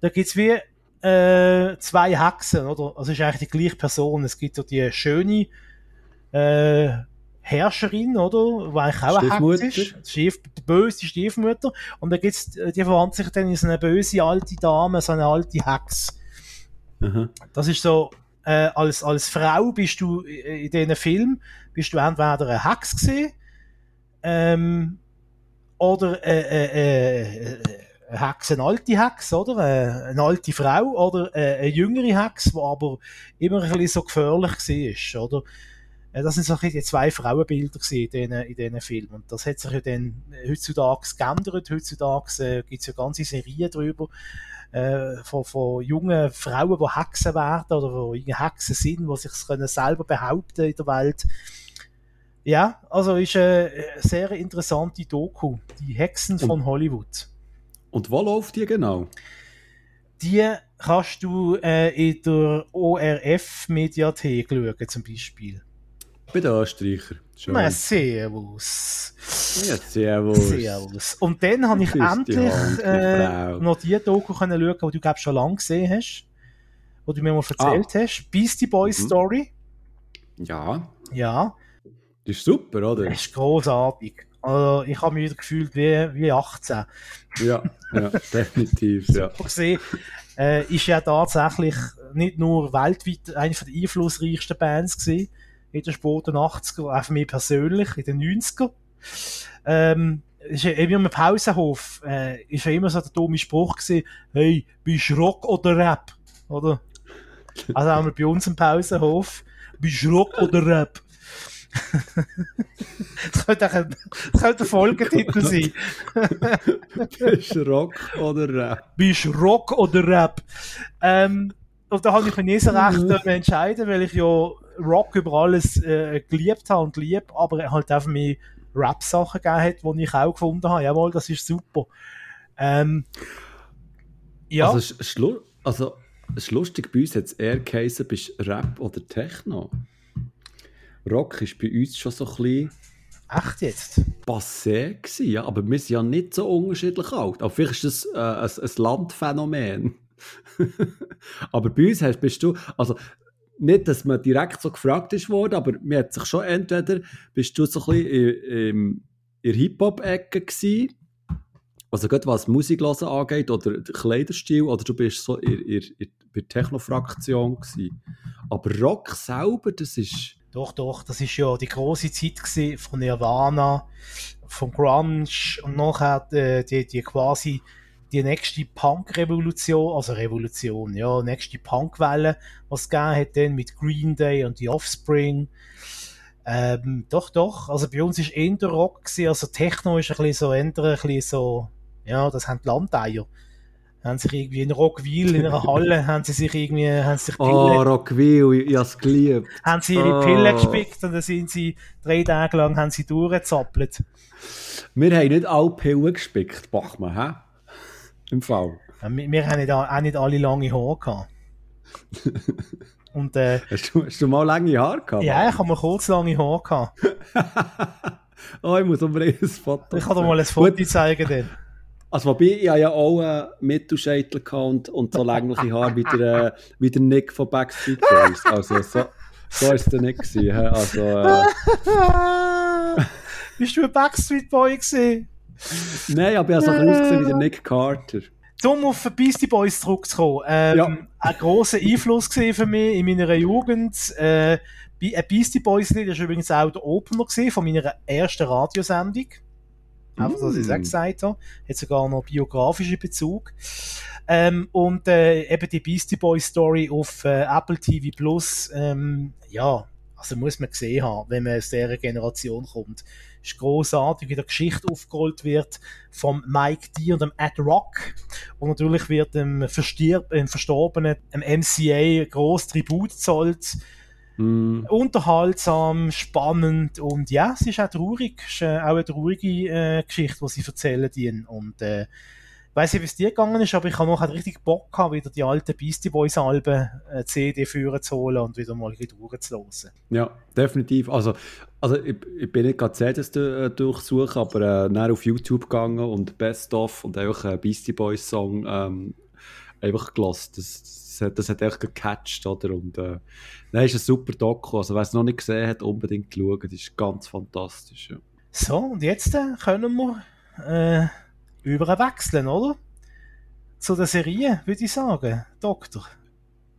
Da gibt es wie äh, zwei Hexen, oder? Also es ist eigentlich die gleiche Person. Es gibt so die schöne äh, Herrscherin, oder? Die eigentlich auch eine Hex ist. Stief, die böse Stiefmutter. Und dann gibt's, äh, die verwandelt sich dann in so eine böse alte Dame, so eine alte Hex. Mhm. Das ist so äh, als, als Frau bist du in diesen Film, bist du entweder eine Hex gesehen, ähm, oder äh, äh, äh, eine Hex, eine alte Hex, oder? Äh, eine alte Frau, oder äh, eine jüngere Hex, die aber immer ein bisschen so gefährlich war, oder? Äh, das sind so die zwei Frauenbilder in diesen, in diesen Filmen. Und das hat sich ja dann heutzutage geändert. Heutzutage äh, gibt es ja ganze Serien darüber, äh, von, von jungen Frauen, die Hexen werden oder die Hexen sind, die sich können selber behaupten in der Welt. Ja, also ist eine sehr interessante Doku, die Hexen und, von Hollywood. Und wo läuft die genau? Die kannst du äh, in der ORF-Mediathek schauen, zum Beispiel. Bei den Österreichern. Schön. Na, servus. Ja, servus. Servus. Und dann habe ich die endlich die äh, noch die Doku können schauen, die du glaub, schon lange gesehen hast. Wo du mir mal erzählt hast. Beastie Boys Ah. Mhm. Story. Ja, Ja, das ist super, oder? das ist großartig. Also, ich habe mich wieder gefühlt wie, wie 18. Ja, ja definitiv. Ja. Gesehen. Äh, ist ja tatsächlich nicht nur weltweit eine der einflussreichsten Bands gewesen, in den späten 80er, auch für mich persönlich, in den 90er. Ähm, ist ja eben im Pausenhof, äh, ist ja immer so der dumme Spruch gewesen, hey, bist du Rock oder Rap? Oder? Also haben wir bei uns im Pausenhof, bist du Rock oder Rap? das könnte auch ein, das könnte ein Folgetitel sein. Bist du Rock oder Rap? bist du Rock oder Rap? Ähm, und da habe ich mich nie so recht dürfen entscheiden, weil ich ja Rock über alles äh, geliebt habe und lieb, aber halt auch für mich Rap-Sachen gegeben hat, die ich auch gefunden habe. Jawohl, das ist super. Ähm, ja, Also, es also, ist lustig, bei uns hat es eher geheißen, bist Rap oder Techno. Rock ist bei uns schon so ein bisschen echt jetzt. passé gewesen, ja, aber wir sind ja nicht so unterschiedlich alt. Aber vielleicht ist das äh, ein, ein Landphänomen. aber bei uns hast, bist du, also nicht, dass man direkt so gefragt ist worden, aber mir hat sich schon entweder, bist du so ein bisschen in, in, in Hip-Hop-Ecke gewesen, also gerade was Musik hören angeht oder Kleiderstil, oder du bist so in, in, in, der Techno-Fraktion gewesen. Aber Rock selber, das ist... Doch, doch, das ist ja die große Zeit von Nirvana, vom Grunge und nachher äh, die, die quasi die nächste Punk-Revolution, also Revolution, ja, nächste Punk-Welle, was es gegeben hat dann mit Green Day und die Offspring. Ähm, doch, doch, also bei uns ist eher der Rock gewesen, also Techno ist ein bisschen so, eher ein bisschen so, ja, das haben die Landeier. Haben sich irgendwie in Rockville, in einer Halle, haben sie sich irgendwie, haben sie sich Oh, Pillen- Rockville, ich, es geliebt. haben sie ihre Oh. Pille gespickt und dann sind sie drei Tage lang haben sie durchgezappelt. Wir haben nicht alle Pillen gespickt, Bachmann, hä? Im Fall. Ja, Wir, wir haben nicht, auch nicht alle lange Haare gehabt. Und äh, Hast du, hast du mal lange Haare gehabt? ja, ich habe mal kurz lange Haare gehabt. oh, ich muss unbedingt ein Foto Ich kann dir mal ein Gut, Foto zeigen. Dann. Also, wobei, ich ja auch einen Mittelscheitel und, und so längliche Haare wie der, äh, wie der Nick von Backstreet Boys. Also, so, so war es dann nicht. Gewesen, also, äh, Bist du ein Backstreet Boy gewesen? nein, aber ich habe so ein bisschen ausgesehen wie der Nick Carter. Um auf die Beastie Boys zurückzukommen. Ähm, Ja. Ein grosser Einfluss für mich in meiner Jugend. Äh, ein Beastie Boys Lied ist übrigens auch der Opener von meiner ersten Radiosendung. Einfach, dass ich es Mm. auch gesagt habe. Hat sogar noch biografischen Bezug. Ähm, und äh, eben die Beastie Boys Story auf äh, Apple TV Plus, ähm, ja, also muss man gesehen haben, wenn man aus dieser Generation kommt. Ist großartig, wie der Geschichte aufgerollt wird vom Mike D und dem Ed Rock. Und natürlich wird dem, Verstirb dem Verstorbenen, dem MCA, groß Tribut zollt. Mm. Unterhaltsam, spannend und ja, es ist auch traurig. Es ist äh, auch eine traurige äh, Geschichte, die sie erzählen. Die. Und äh, ich weiss nicht, wie es dir gegangen ist, aber ich habe noch richtig Bock gehabt, wieder die alten Beastie Boys Alben äh, CD führen zu holen und wieder mal ein bisschen durchzulassen. Ja, definitiv. Also, also ich, ich bin nicht gerade du- äh, durchsuchen, aber äh, dann auf YouTube gegangen und Best of und einfach einen Beastie Boys Song ähm, einfach gelassen. Das, das, hat- das hat echt gecatcht, oder? Und äh, nein, ist ein super Doku. Also, wer es noch nicht gesehen hat, unbedingt schauen. Das ist ganz fantastisch. Ja. So, und jetzt äh, können wir äh, über wechseln, oder? Zu der Serie, würde ich sagen, Doktor.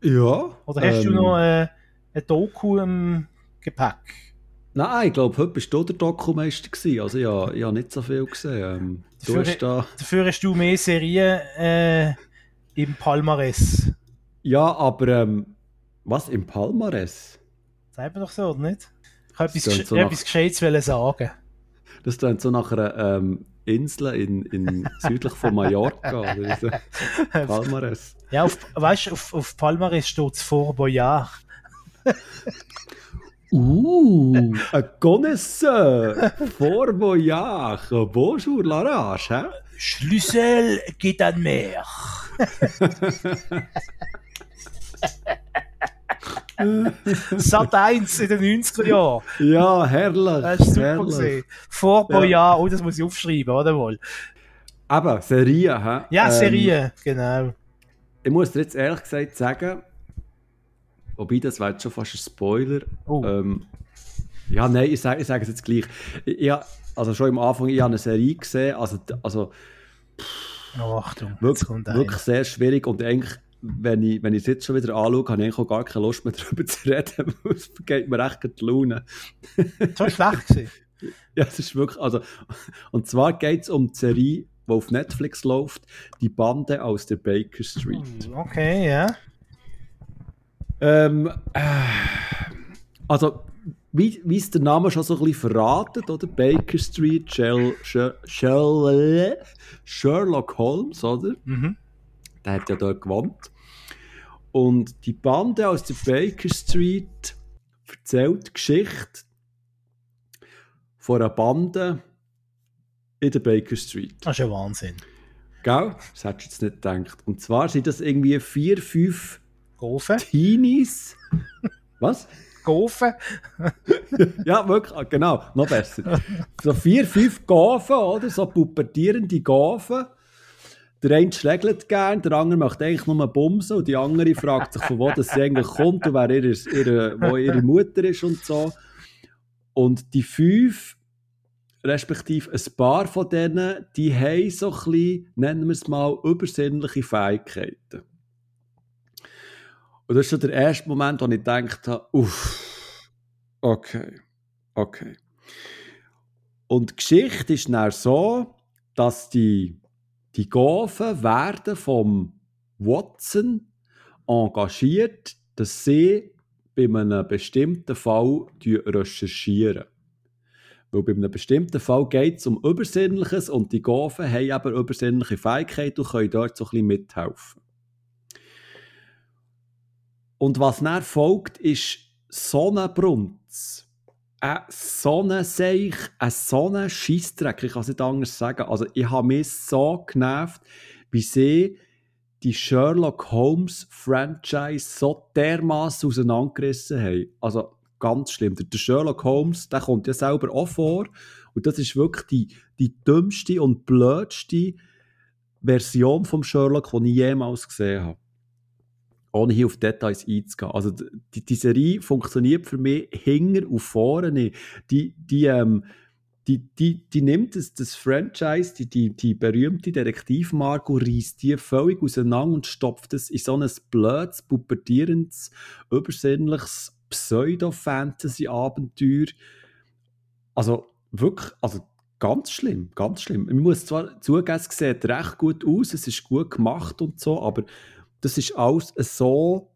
ja Oder hast du ähm, noch äh, ein Doku im Gepäck? Nein, ich glaube, heute bist du der Dokumeister gewesen. Also, ja, ich habe nicht so viel gesehen. Ähm, du Dafür- hast da... Dafür hast du mehr Serien äh, im Palmares. Ja, aber ähm, was, im Palmares? Sagt man doch so, oder nicht? Ich habe etwas, so nach- etwas Gescheites sagen. Das klingt so nach einer ähm, Insel in, in südlich von Mallorca. Palmares. Ja, auf, weißt du, auf, auf Palmares steht es vor Boyard. Uh, un connaisseur. Fort voyage. Bonjour, Larage. Hein? Schlüssel geht an Meer. Sat 1 in den 90er Jahren. Ja, herrlich. Das ist super gesehen. Vor Ja. Boyard, oh, das muss ich aufschreiben, oder wohl? Eben, Serien, hä? Ja, Ähm, Serie, genau. Ich muss dir jetzt ehrlich gesagt sagen, wobei das wäre jetzt schon fast ein Spoiler. Oh. Ähm, ja, nein, ich sage ich sage es jetzt gleich. Ich, also schon am Anfang, ich habe eine Serie gesehen, also, also Oh, Achtung, wirklich, wirklich sehr schwierig und eigentlich, wenn ich, wenn ich es jetzt schon wieder anschaue, habe ich eigentlich auch gar keine Lust mehr darüber zu reden, weil es geht mir echt die Laune. So schlecht gewesen. Ja, es ist wirklich, also, und zwar geht es um die Serie, die auf Netflix läuft, die Bande aus der Baker Street. Hm, Okay, ja. Ähm, äh, also, wie, wie es der Name schon so ein bisschen verratet, oder? Baker Street, Shell, Shell, Shell, Sherlock Holmes, oder? Mhm. Der hat ja dort gewohnt. Und die Bande aus der Baker Street erzählt die Geschichte von einer Bande in der Baker Street. Das ist ja Wahnsinn. Gell? Das hättest du jetzt nicht gedacht. Und zwar sind das irgendwie vier, fünf Gofen? Teenies. Was? Gofen? Ja, wirklich, ah, genau, noch besser. So vier, fünf Gaven, oder? So pubertierende Gaven. Der eine schlägt gern, der andere möchte eigentlich nur bumsen und die andere fragt sich, von wo das sie eigentlich kommt und wer ihre, ihre, wo ihre Mutter ist und so. Und die fünf, respektive ein paar von denen, die haben so ein bisschen, nennen wir es mal, übersinnliche Fähigkeiten. Und das ist schon der erste Moment, wo ich gedacht habe, uff, okay, okay. Und die Geschichte ist dann so, dass die, die Gaven werden vom Watson engagiert, dass sie bei einem bestimmten Fall recherchieren. Weil bei einem bestimmten Fall geht es um Übersinnliches und die Gaven haben eben übersinnliche Fähigkeiten und können dort so ein bisschen mithelfen. Und was dann folgt, ist Sonnenbrunz. Ein Sonnenseich, ein Sonnenscheissdreck, ich kann es nicht anders sagen. Also ich habe mich so genervt, wie sie die Sherlock Holmes Franchise so dermaßen auseinandergerissen haben. Also ganz schlimm. Der Sherlock Holmes, der kommt ja selber auch vor und das ist wirklich die, die dümmste und blödste Version vom Sherlock, die ich jemals gesehen habe ohne hier auf Details einzugehen. Also die, die Serie funktioniert für mich hinger und vorne. Die, die, ähm, die, die, die nimmt das, das Franchise, die, die, die berühmte Detektivmarke reißt die völlig auseinander und stopft es in so ein blödes, pubertierendes, übersinnliches Pseudo-Fantasy-Abenteuer. Also wirklich, also ganz schlimm, ganz schlimm. Ich muss zwar zugeben, es sieht recht gut aus, es ist gut gemacht und so, aber das ist alles so,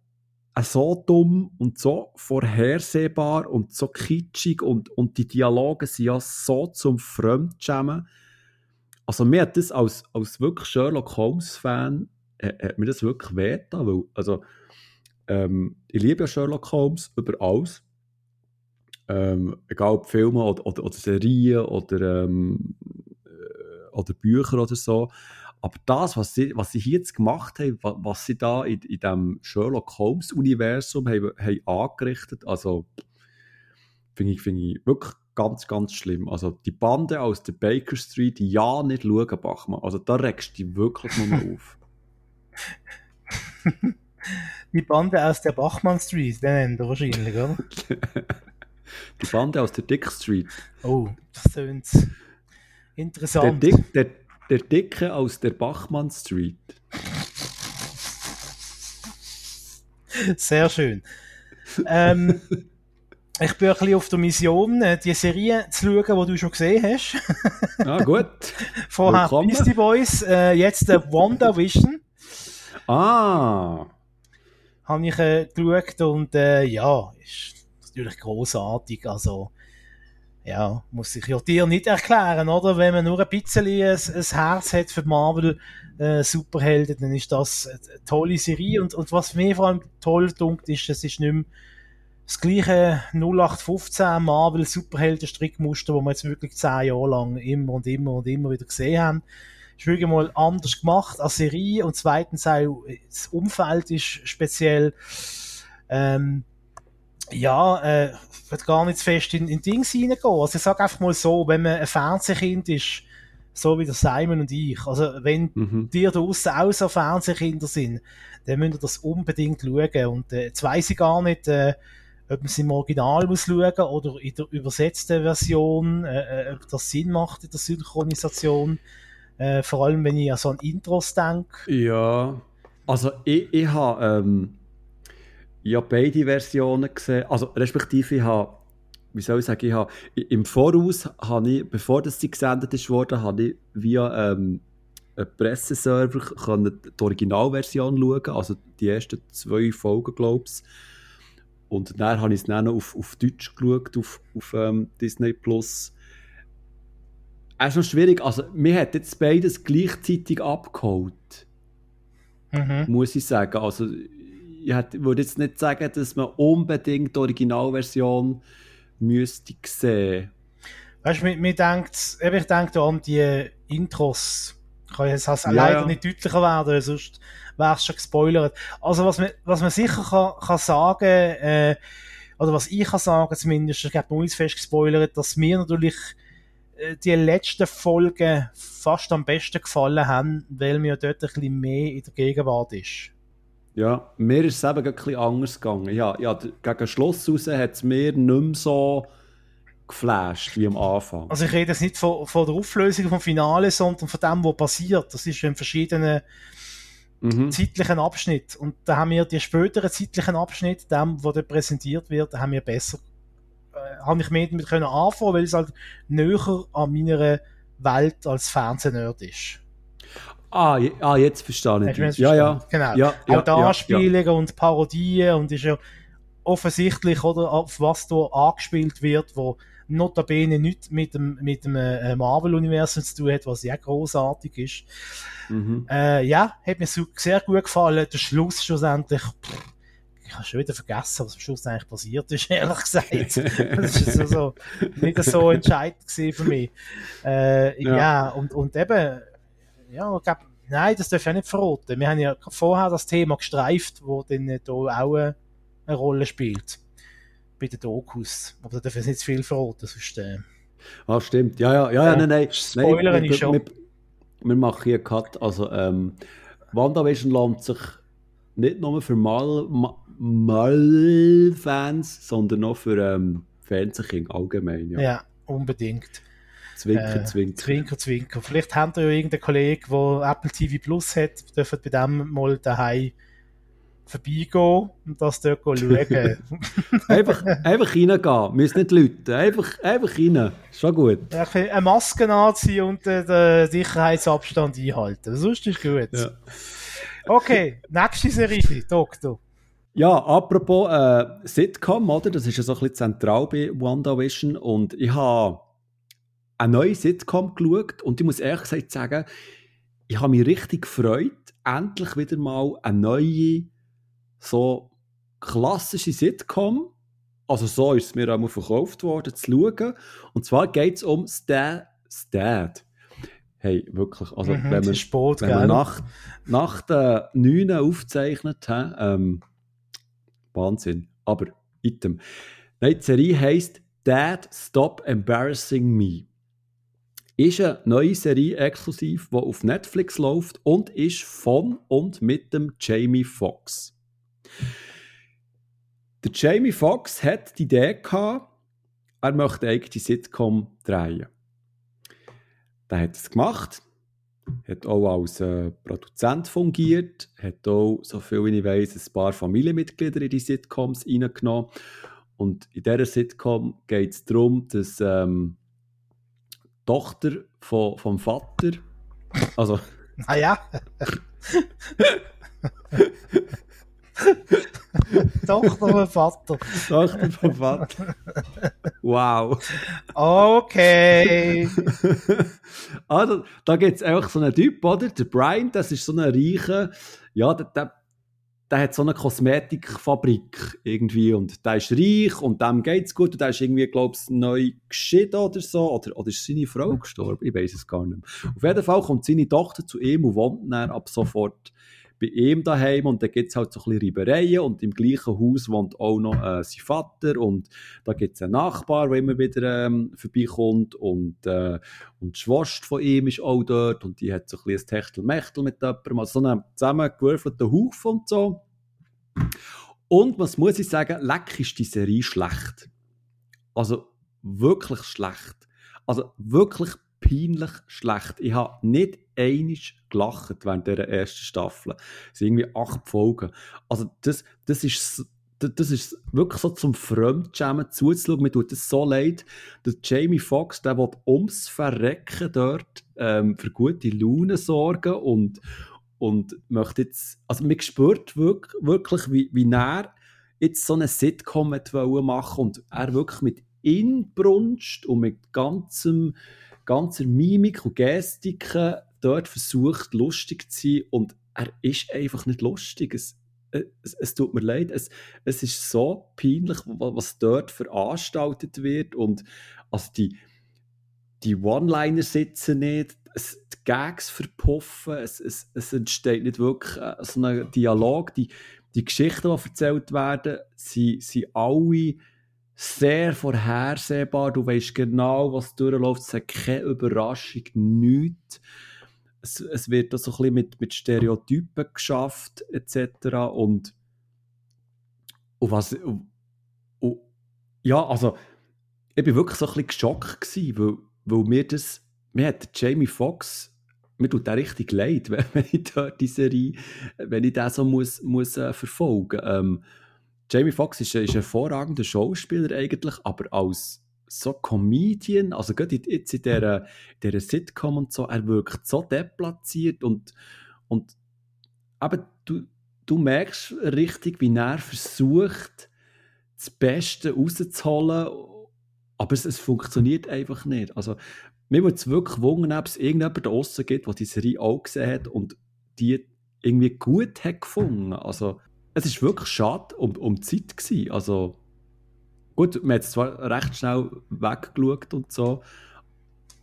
so dumm und so vorhersehbar und so kitschig und, und die Dialoge sind ja so zum Fremdschämen. Also mir hat das als, als wirklich Sherlock Holmes-Fan äh, hat mir das wirklich wehgetan, weil also, ähm, ich liebe ja Sherlock Holmes über alles. Ähm, egal ob Filme oder, oder, oder Serien oder, ähm, äh, oder Bücher oder so. Aber das, was sie, was sie hier jetzt gemacht haben, wa- was sie da in, in diesem Sherlock Holmes-Universum haben, haben angerichtet, also finde ich, finde ich wirklich ganz, ganz schlimm. Also die Bande aus der Baker Street, ja nicht schauen, Bachmann. Also da regst du dich wirklich nur auf. Die Bande aus der Bachmann Street, den nennt er wahrscheinlich, oder? Die Bande aus der Dick Street. Oh, das Der, interessant. Dick, der, der Dicke aus der Bachmann Street. Sehr schön. Ähm, ich bin ein bisschen auf der Mission, äh, die Serie zu schauen, die du schon gesehen hast. Ah, gut. Vorher Willkommen. Beastie Boys, äh, jetzt der WandaVision. Ah, habe ich äh, geschaut und äh, ja, ist natürlich großartig. Also, ja, muss ich ja dir nicht erklären, oder? Wenn man nur ein bisschen ein, ein Herz hat für Marvel äh, Superhelden, dann ist das eine tolle Serie. Und, und was mir vor allem toll dunkt, ist, es ist nicht mehr das gleiche 0815 Marvel Superhelden Strickmuster, wo wir jetzt wirklich zehn Jahre lang immer und immer und immer wieder gesehen haben ist wirklich mal anders gemacht als Serie und zweitens auch das Umfeld ist speziell. Ähm, ja, äh, ich will gar nicht zu fest in, in Dings reingehen. Also ich sage einfach mal so, wenn man ein Fernsehkind ist, so wie der Simon und ich, also wenn mhm. dir draussen auch so Fernsehkinder sind, dann müsst ihr das unbedingt schauen. Und äh, jetzt weiss ich gar nicht, äh, ob man es im Original muss schauen oder in der übersetzten Version, äh, äh, ob das Sinn macht in der Synchronisation. Äh, vor allem, wenn ich an so ein Intros denke. Ja, also ich, ich habe ähm, ich habe beide Versionen gesehen, also respektive ich habe, wie soll ich sagen, ich habe, im Voraus habe ich, bevor das sie gesendet ist worden, habe ich via ähm, einen Presseserver können die Originalversion schauen, also die ersten zwei Folgen, glaube ich. Und dann habe ich es dann auf, auf Deutsch geschaut, auf, auf ähm, Disney Plus. Es ist noch schwierig, also mir hat jetzt beides gleichzeitig abgeholt. Mhm. Muss ich sagen. Also ich würde jetzt nicht sagen, dass man unbedingt die Originalversion müsste sehen. Weißt du, mir, mir denkt, ich denke an die Intros. Kann jetzt ja, leider ja. nicht deutlicher werden, sonst wäre es schon gespoilert. Also was man, was man sicher kann, kann sagen, äh, oder was ich kann sagen zumindest, ich glaube, uns fest gespoilert, dass mir natürlich äh, die letzten Folgen fast am besten gefallen haben, weil mir dort ein bisschen mehr in der Gegenwart ist. Ja, mir ist es eben ein bisschen anders gegangen. Ja, ja gegen Schluss raus hat es mir nicht mehr so geflasht wie am Anfang. Also ich rede jetzt nicht von, von der Auflösung vom Finale, sondern von dem, was passiert. Das ist in verschiedenen mhm. zeitlichen Abschnitten. Und da haben wir die späteren zeitlichen Abschnitte, dem, wo dort präsentiert wird, haben wir besser, äh, habe ich mehr damit können anfangen, weil es halt näher an meiner Welt als Fernsehnerd ist. Ah, ah jetzt verstehe ich. Ja, ja. Genau. Ja, ja, Auch die Anspielungen ja. und Parodien und ist ja offensichtlich, oder, auf was da angespielt wird, wo notabene nichts mit dem, mit dem äh, Marvel-Universum zu tun hat, was ja großartig ist. Mhm. Äh, ja, hat mir sehr gut gefallen. Der Schluss schlussendlich, pff, ich habe schon wieder vergessen, was am Schluss eigentlich passiert ist, ehrlich gesagt. das ist so, so, nicht so entscheidend für mich. Äh, ja. ja, und, und eben, ja, ich glaube, nein, das darf ich auch nicht verraten. Wir haben ja vorher das Thema gestreift, wo dann hier auch eine, Rolle spielt. Bei den Dokus. Aber da darf ich nicht zu viel verraten, sonst... Äh, ah, stimmt. Ja, ja, ja, ja nein, nein. Spoilern ist schon. Wir, wir machen hier einen Cut. Also, ähm, WandaVision lohnt sich nicht nur für Mal-Fans, sondern auch für ähm, Fernsehkinder allgemein. Ja. ja, unbedingt. Zwinker, äh, Zwinker. Zwinker, Zwinker. Vielleicht habt ihr ja irgendeinen Kollegen, der Apple TV Plus hat, dürft bei dem mal daheim vorbeigehen und das dort schauen. einfach, einfach reingehen, müsst nicht Leute, einfach, einfach rein, schon gut. Eine Maske anziehen und den Sicherheitsabstand einhalten, sonst ist gut. Ja. Okay, nächste Serie, Doktor. Ja, apropos äh, Sitcom, oder? Das ist ja so ein bisschen zentral bei WandaVision und ich habe eine neue Sitcom geschaut und ich muss ehrlich gesagt sagen, ich habe mich richtig gefreut, endlich wieder mal eine neue, so klassische Sitcom, also so ist es mir einmal verkauft worden, zu schauen. Und zwar geht es um Stan, Stad. Hey, wirklich, also mhm, wenn, man, Sport, wenn man nach, nach der 9 aufzeichnet, ähm, Wahnsinn. Aber, item. Nein, die Serie heisst Dad, Stop Embarrassing Me ist eine neue Serie exklusiv, die auf Netflix läuft und ist von und mit dem Jamie Foxx. Der Jamie Foxx hat die Idee gehabt, er möchte eigentlich die Sitcom drehen. Er hat es gemacht, hat auch als äh, Produzent fungiert, hat auch, so viel ich weiß, ein paar Familienmitglieder in die Sitcoms reingenommen. Und in dieser Sitcom geht es darum, dass ähm, Tochter von, vom Vater. Also. Ah ja. Tochter vom Vater. Tochter vom Vater. Wow. Okay. also, da gibt es einfach so einen Typ, oder? Der Brian, das ist so ein reicher, ja, der, der der hat so eine Kosmetikfabrik irgendwie und der ist reich und dem geht es gut und der ist irgendwie, glaube ich, neu geschieden oder so. Oder, oder ist seine Frau gestorben? Ich weiß es gar nicht mehr. Auf jeden Fall kommt seine Tochter zu ihm und wohnt dann ab sofort bei ihm daheim und da gibt es halt so ein bisschen Reibereien und im gleichen Haus wohnt auch noch äh, sein Vater und da gibt es einen Nachbar, der immer wieder ähm, vorbeikommt und, äh, und die Schwester von ihm ist auch dort und die hat so ein bisschen ein Techtelmechtel mit jemandem, also so einen zusammengewürfelten Haufen und so. Und was muss ich sagen, leck ist die Serie schlecht. Also wirklich schlecht. Also wirklich peinlich schlecht. Ich habe nicht einig gelacht während dieser ersten Staffel. Es sind irgendwie acht Folgen. Also das, das ist das ist wirklich so zum Fremdschämen zuzuschauen. Mir tut es so leid, dass Jamie Foxx, der will ums Verrecken dort ähm, für gute Laune sorgen und, und möchte jetzt, also man spürt wirklich, wirklich wie, wie er jetzt so eine Sitcom machen und er wirklich mit Inbrunst und mit ganzem, ganzer Mimik und Gestiken dort versucht, lustig zu sein und er ist einfach nicht lustig. Es, es, es tut mir leid, es, es ist so peinlich, was dort veranstaltet wird und also die, die One-Liner sitzen nicht, es, die Gags verpuffen, es, es, es entsteht nicht wirklich äh, so ein Dialog, die, die Geschichten, die erzählt werden, sind, sind alle sehr vorhersehbar. Du weißt genau, was durchläuft. Es hat keine Überraschung, nichts. Es, es wird da so ein bisschen mit, mit Stereotypen geschafft, etc. Und, und was. Und, und, ja, also, ich bin wirklich so ein bisschen geschockt gewesen, weil, weil mir das. Mir hat Jamie Foxx mir tut der richtig leid, wenn ich dort die Serie, wenn ich das so muss, muss äh, verfolgen. Ähm, Jamie Foxx ist, ist ein hervorragender Schauspieler eigentlich, aber als so Comedian, also gerade jetzt in dieser, dieser Sitcom und so, er wirkt so deplatziert und, und aber du, du merkst richtig, wie er versucht, das Beste rauszuholen, aber es, es funktioniert einfach nicht. Also, mir würde es wirklich wundern, ob es irgendjemand da draussen gibt, der die Serie auch gesehen hat und die irgendwie gut hat gefunden. Also, es ist wirklich schade um, um die Zeit gewesen. Also, gut, man hat es zwar recht schnell weggeschaut und so,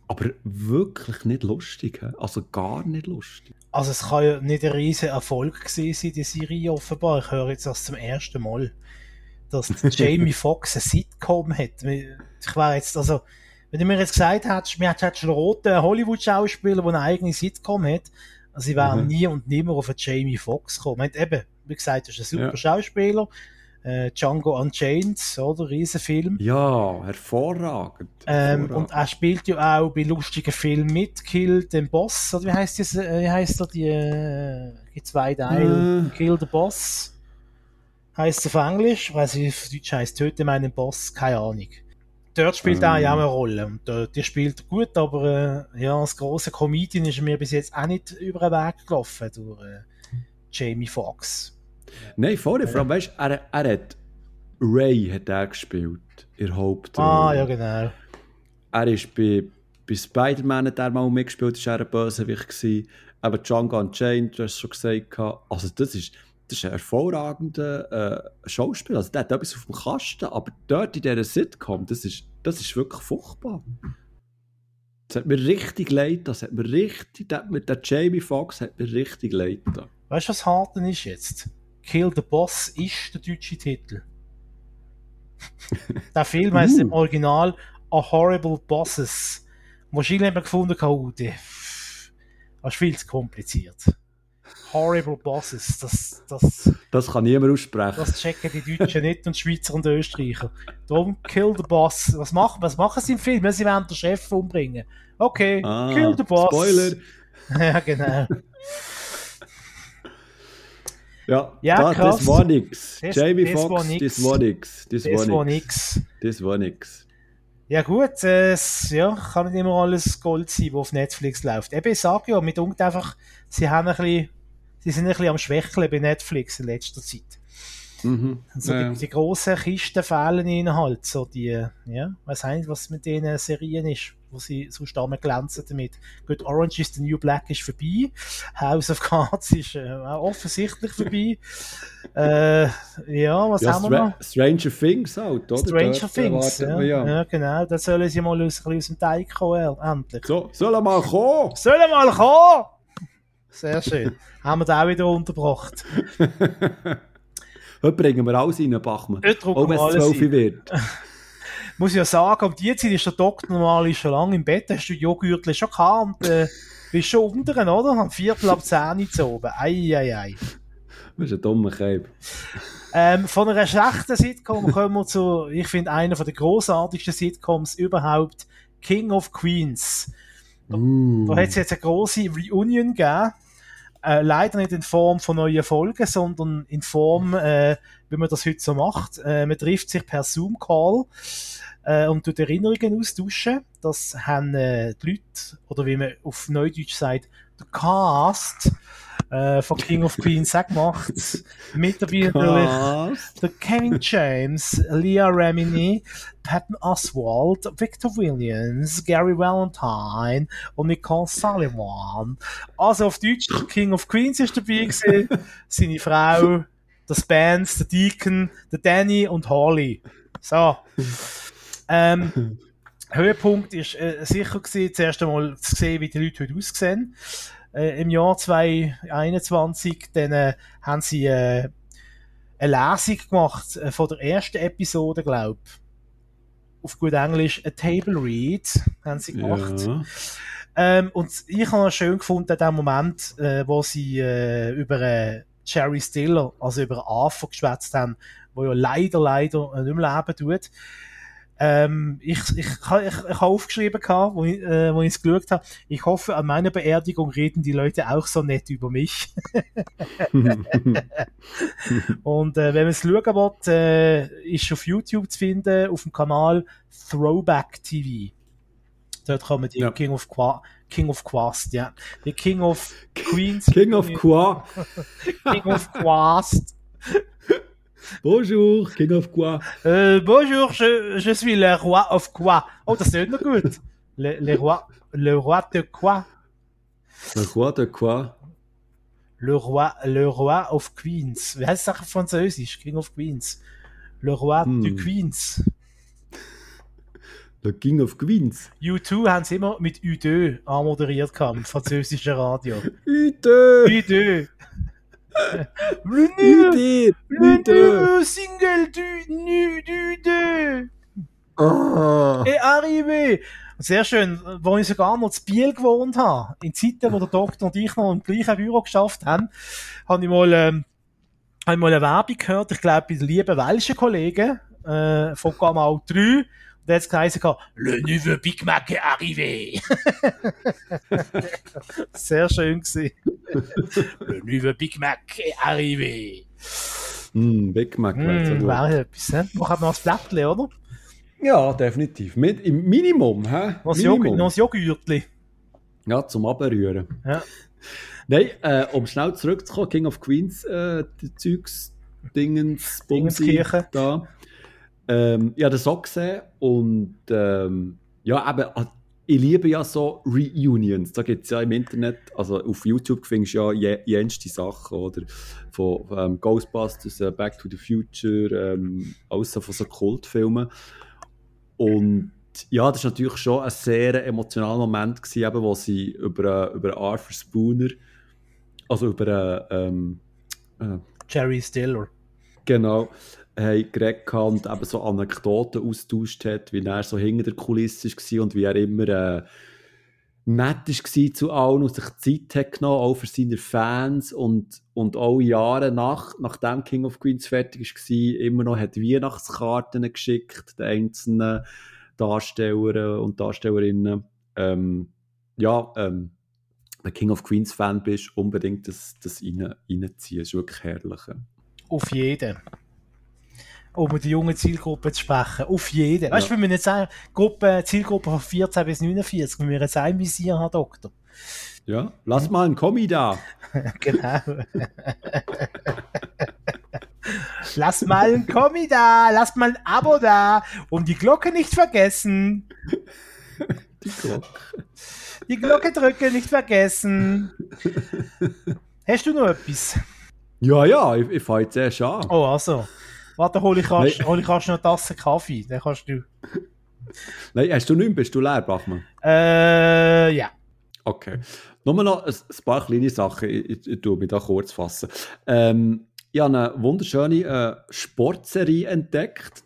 aber wirklich nicht lustig. Also gar nicht lustig. Also es kann ja nicht ein riesiger Erfolg gewesen sein, die Serie offenbar. Ich höre jetzt das zum ersten Mal, dass Jamie Foxx eine Sitcom hat. Ich wäre jetzt, also, wenn du mir jetzt gesagt hättest, mir hättest schon einen roten Hollywood-Schauspieler, der eine eigene Sitcom hat, also ich wäre mhm. nie und nimmer auf einen Jamie Foxx gekommen. Eben, wie gesagt, er ist ein super ja. Schauspieler. Äh, Django Unchained, oder? Riesenfilm. Ja, hervorragend. Ähm, und er spielt ja auch bei lustigen Filmen mit. Kill den Boss, oder wie heißt das? Äh, wie heißt er? Die, äh, die zwei Teile. Äh. Kill the Boss. Heißt es auf Englisch. Ich weiß nicht, auf Deutsch heißt Töte meinen Boss. Keine Ahnung. Dort spielt ähm. er auch eine Rolle. Und dort, die spielt gut, aber äh, ja, als großer Comedian ist er mir bis jetzt auch nicht über den Weg gelaufen durch äh, Jamie Foxx. Nein, vorher, vor allem, weißt du, er, er hat Ray hat er gespielt, in Hauptrolle. Ah, ja, genau. Er ist bei, bei Spider-Man hat er mal mitgespielt, ist er ein Bösewicht gewesen. Aber Django Unchained, du hast schon gesagt. Also das ist, das ist ein hervorragender äh, Schauspieler. Also der hat etwas auf dem Kasten, aber dort in dieser Sitcom, das ist, das ist wirklich furchtbar. Das hat mir richtig leid, das hat mir richtig, der, mit der Jamie Foxx hat mir richtig leid. Weißt du, was hart ist jetzt? Kill the Boss ist der deutsche Titel. der Film heißt im Original A Horrible Bosses. Wahrscheinlich haben wir gefunden, oh, das ist viel zu kompliziert. Horrible Bosses, das, das, das kann niemand aussprechen. Das checken die Deutschen nicht und die Schweizer und die Österreicher. Darum Kill the Boss. Was machen, was machen sie im Film? Sie werden den Chef umbringen. Okay, ah, Kill the Boss. Spoiler. ja, genau. Ja, ja da, krass. das war nix. Das, Jamie das Foxx, das war nix. Das, das war nix. Das war nix. Ja gut, äh, es ja, kann nicht immer alles Gold sein, was auf Netflix läuft. Eben, ich sage ja, mit einfach, sie haben ein bisschen, sie sind ein bisschen am Schwächeln bei Netflix in letzter Zeit. Mhm. Also ja. die, die grossen Kisten fehlen ihnen halt, so die, ja, was heißt, was mit den Serien ist wo sie so stark glänzen damit. Gut, Orange is the New Black ist vorbei. House of Cards ist äh, offensichtlich vorbei. äh, ja, was ja, haben wir noch? Stranger Things halt, oder? Stranger Dort Things, ja. ja. ja. genau. Da sollen sie mal aus, aus dem Teig kommen, endlich. So, sollen mal kommen! Sollen mal kommen! Sehr schön. Haben wir da auch wieder untergebracht. Heute bringen wir alles rein, Bachmann. Heute drucken wir es alles 12 ein. wird. Muss ich ja sagen, um die Zeit ist der Doktor normal schon lange im Bett, hast du die Joghurtli schon gehabt und äh, bist schon unten, oder? Am Viertel ab 10 Uhr zu oben. Ei, ei, ei. Das ist ein dummer Keib. Ähm, von einer schlechten Sitcom kommen wir zu, ich finde, einer der großartigsten Sitcoms überhaupt, King of Queens. Uh. Da hat es jetzt eine große Reunion gegeben. Äh, leider nicht in Form von neuen Folgen, sondern in Form, äh, wie man das heute so macht. Äh, man trifft sich per Zoom-Call äh, und tut Erinnerungen austauschen. Das haben äh, die Leute, oder wie man auf Neudeutsch sagt, der Cast äh, von King of Queens auch gemacht. Mit dabei natürlich der Kevin James, Leah Remini, Patton Oswald, Victor Williams, Gary Valentine und Nicole Sullivan. Also auf Deutsch, King of Queens ist dabei gewesen, seine Frau, der Spence, der Deacon, der Danny und Holly. So. Ähm, Höhepunkt ist äh, sicher gewesen, zuerst einmal zu sehen, wie die Leute heute aussehen. Äh, Im Jahr 2021, dann äh, haben sie äh, eine Lesung gemacht äh, von der ersten Episode, glaube ich. Auf gut Englisch, a Table Read, haben sie gemacht. Ja. Ähm, und ich habe schön gefunden, den Moment, äh, wo sie äh, über Jerry Stiller, also über Arthur geschwätzt haben, wo ja leider, leider nicht mehr leben tut. Ähm, ich, ich, ich, ich, ich habe aufgeschrieben, gehabt, wo ich, äh, wo ich es geschaut habe, ich hoffe, an meiner Beerdigung reden die Leute auch so nett über mich. Und äh, wenn man es schauen will, äh, ist auf YouTube zu finden, auf dem Kanal Throwback TV. Dort kann man die Ja. King of Qua King of Quast, ja. Die King of Queens. King of Qua. King of Quast. Bonjour, King of Qua. Euh, bonjour, je, je suis le roi of quoi? Oh, ist noch gut. Le, le, roi, le roi de quoi? Le Roi de Qua. Le roi, le roi of Queens. Das auf Französisch? King of Queens. Le roi Hm. de Queens. Le King of Queens. U2 haben sie immer mit U2 anmoderiert im französischen Radio. Ute! U2. Le le single du, nu, du, de. Ah! est arrivé. Sehr schön, wo ich sogar noch zu Biel gewohnt habe, in Zeiten, wo der Doktor und ich noch im gleichen Büro geschafft haben, habe ich mal, ähm, habe ich mal eine Werbung gehört, ich glaube, bei den lieben welschen Kollegen, äh, von Gamal 3, und da hat es geheißen, Le nouveau Big Mac est arrivé. Sehr schön gewesen. Le nouveau Big Mac est arrivé. Mm, Big Mac. wär's ja Mm, wäre etwas, ne? Man hat noch ein Blättchen, oder? Ja, definitiv. Mit, Im Minimum, hä? Noch ein Joghurt- Minimum. noch ein Joghurtli. Ja, zum Abrühren. Ja. Nein, äh, um schnell zurückzukommen, King of Queens, äh, die Zeugs, Dingens, Bumsi, da. Ähm, ich habe das auch gesehen und ähm, ja, eben, ah, ich liebe ja so Reunions. Da gibt es ja im Internet, also auf YouTube findest du ja je- jenste Sachen, oder? Von ähm, Ghostbusters, äh, Back to the Future, ähm, so von so Kultfilmen. Und ja, das war natürlich schon ein sehr emotionaler Moment, gewesen, eben, wo sie über, über Arthur Spooner, also über äh, ähm, äh, Jerry Stiller. genau, haben geredet und eben so Anekdoten austauscht hat, wie er so hinter der Kulisse war und wie er immer äh, nett war zu allen und sich Zeit hat genommen, auch für seine Fans und, und auch Jahre nach, nachdem King of Queens fertig war, immer noch hat Weihnachtskarten geschickt, den einzelnen Darstellern und Darstellerinnen. Ähm, ja, ähm, wenn King of Queens Fan bist, unbedingt das, das rein, reinziehen. Das ist wirklich herrlich. Auf jeden. Um mit der jungen Zielgruppe zu sprechen. Auf jeden. Weißt du, Ja. wenn wir jetzt sagen, Gruppe, Zielgruppe von 14 bis 49, wenn wir jetzt ein Visier haben, Doktor. Ja, lass mal einen Kommi da. genau. Lass mal ein Kommi da, lass mal ein Abo da und die Glocke nicht vergessen. Die Glocke. Die Glocke drücken nicht vergessen. Hast du noch etwas? Ja, ja, ich, ich fange jetzt erst an. Oh, also. Warte, hol ich hol ich noch eine Tasse Kaffee. Dann kannst du. Nein, hast du nichts? Bist du leer, Bachmann? Äh, ja. Okay. Nur noch ein, paar kleine Sachen, ich, ich, ich tue mich da kurz fassen. Ähm, ich habe eine wunderschöne äh, Sportserie entdeckt.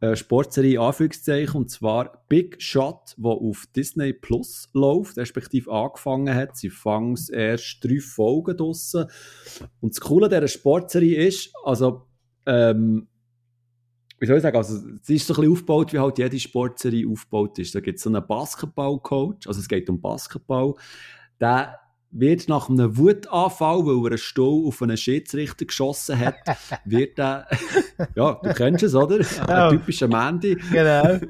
Äh, Sportserie Anführungszeichen, und zwar Big Shot, wo auf Disney Plus läuft, respektive angefangen hat. Sie fangen erst drei Folgen draussen. Und das Coole dieser Sportserie ist, also, ähm, wie soll ich sagen, also, sie ist so ein bisschen aufgebaut, wie halt jede Sportserie aufgebaut ist. Da gibt es so einen Basketballcoach, also es geht um Basketball. Der wird nach einem Wutanfall, weil er einen Stuhl auf einen Schiedsrichter geschossen hat, wird er, ja, du kennst es, oder? Ein typischer Mandy. Genau.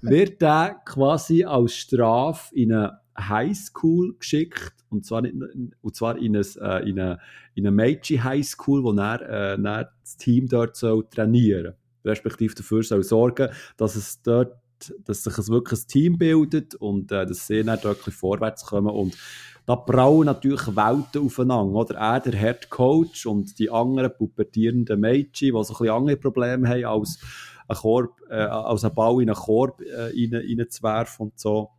wird er quasi als Strafe in eine Highschool geschickt, und zwar, nicht, und zwar äh, in eine, in eine Meiji Highschool, wo er, äh, das Team dort soll trainieren soll, respektive dafür soll sorgen, dass es dort dass sich ein wirklich ein Team bildet und äh, dass sie dann dort vorwärts kommen und da brauen natürlich Welten aufeinander, oder? Er, der Head Coach und die anderen pubertierenden Mädchen, die so ein bisschen andere Probleme haben, als ein, Korb, äh, als ein Ball in einen Korb äh, rein, reinzuwerfen und so.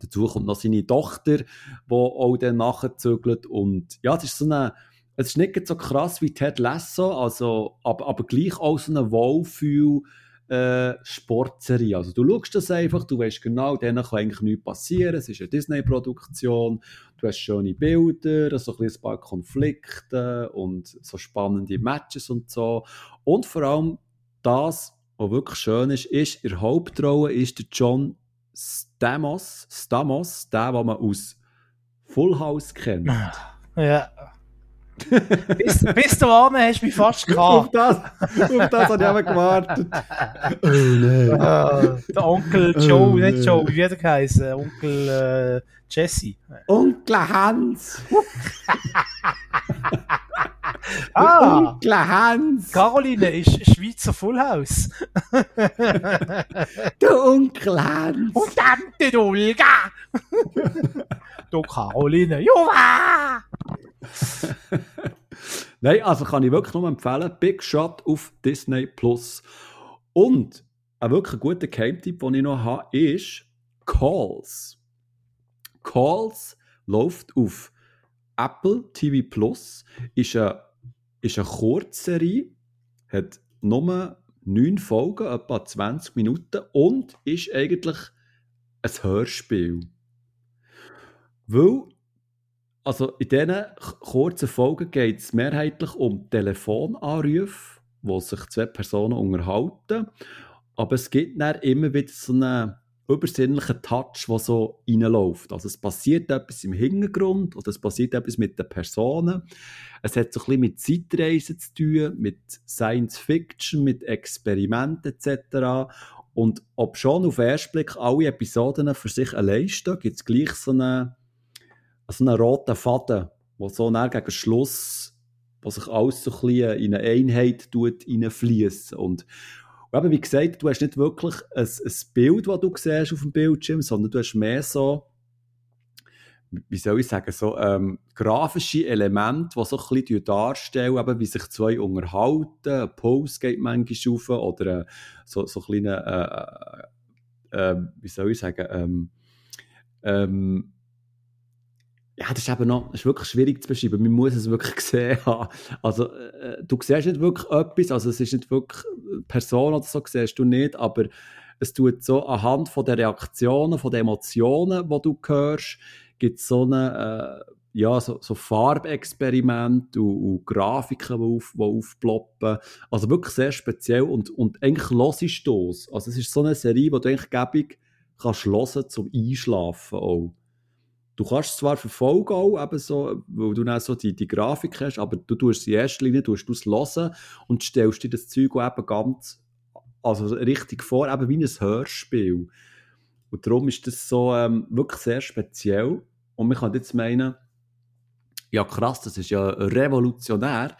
Dazu kommt noch seine Tochter, die auch dann nachzügelt. Und ja, es ist so eine, es ist nicht so krass wie Ted Lasso, also, aber, aber gleich auch so eine Wohlfühl- äh, Sportserie. Also du schaust das einfach, du weißt genau, denen kann eigentlich nichts passieren. Es ist eine Disney-Produktion, du hast schöne Bilder, so ein, ein paar Konflikte und so spannende Matches und so. Und vor allem das, was wirklich schön ist, ist, in der Hauptrolle ist der John Stamos, Stamos, der, den man aus Full House kennt. Ja. bis, bis du an hast du mich fast gehabt. auf das, auf das habe ich aber gewartet. Oh nein. Uh, der Onkel Joe, oh, nicht Joe, wie wird er heißen? Onkel äh, Jesse. Onkel Hans. ah, Onkel Hans. Caroline ist Schweizer Fullhaus. der Onkel Hans. Und dann die Olga. du Caroline, Jura. Nein, also kann ich wirklich nur empfehlen, Big Shot auf Disney Plus. Und ein wirklich guter Game-Tipp, den ich noch habe, ist Calls. Calls läuft auf Apple TV Plus, ist eine, ist eine Kurzserie, hat nur 9 Folgen, etwa 20 Minuten und ist eigentlich ein Hörspiel. Weil also in diesen kurzen Folgen geht es mehrheitlich um Telefonanrufe, wo sich zwei Personen unterhalten. Aber es gibt dann immer wieder so einen übersinnlichen Touch, der so reinläuft. Also es passiert etwas im Hintergrund oder es passiert etwas mit den Personen. Es hat so ein bisschen mit Zeitreisen zu tun, mit Science Fiction, mit Experimenten etc. Und ob schon auf den ersten Blick alle Episoden für sich allein stehen, gibt es gleich so eine so einen roten Faden, der so nach gegen Schluss, wo sich alles so ein bisschen in eine Einheit hineinfließt. Und, und eben, wie gesagt, du hast nicht wirklich ein, ein Bild, das du siehst auf dem Bildschirm, sondern du hast mehr so, wie soll ich sagen, so ähm, grafische Elemente, die so ein bisschen darstellen, eben, wie sich zwei unterhalten, ein Pose geht manchmal auf oder äh, so, so kleine, äh, äh, wie soll ich sagen, ähm, ähm, ja, das ist eben noch, ist wirklich schwierig zu beschreiben. Man muss es wirklich gesehen haben. Also, äh, du siehst nicht wirklich etwas, also es ist nicht wirklich Person oder so, siehst du nicht, aber es tut so anhand von der Reaktionen, von den Emotionen, die du hörst, gibt es so eine, äh, ja, so, so Farbexperimente und, und, Grafiken, die, auf, die aufploppen. Also wirklich sehr speziell und, und eigentlich hörst du es. Also es ist so eine Serie, die du eigentlich gäbig kannst hören zum Einschlafen auch. Du kannst zwar verfolgen auch, eben so, weil du dann so die, die Grafik hast, aber du tust in erster Linie tust es hören und stellst dir das Zeug auch eben ganz also richtig vor, eben wie ein Hörspiel. Und darum ist das so ähm, wirklich sehr speziell. Und man kann jetzt meinen, ja krass, das ist ja revolutionär.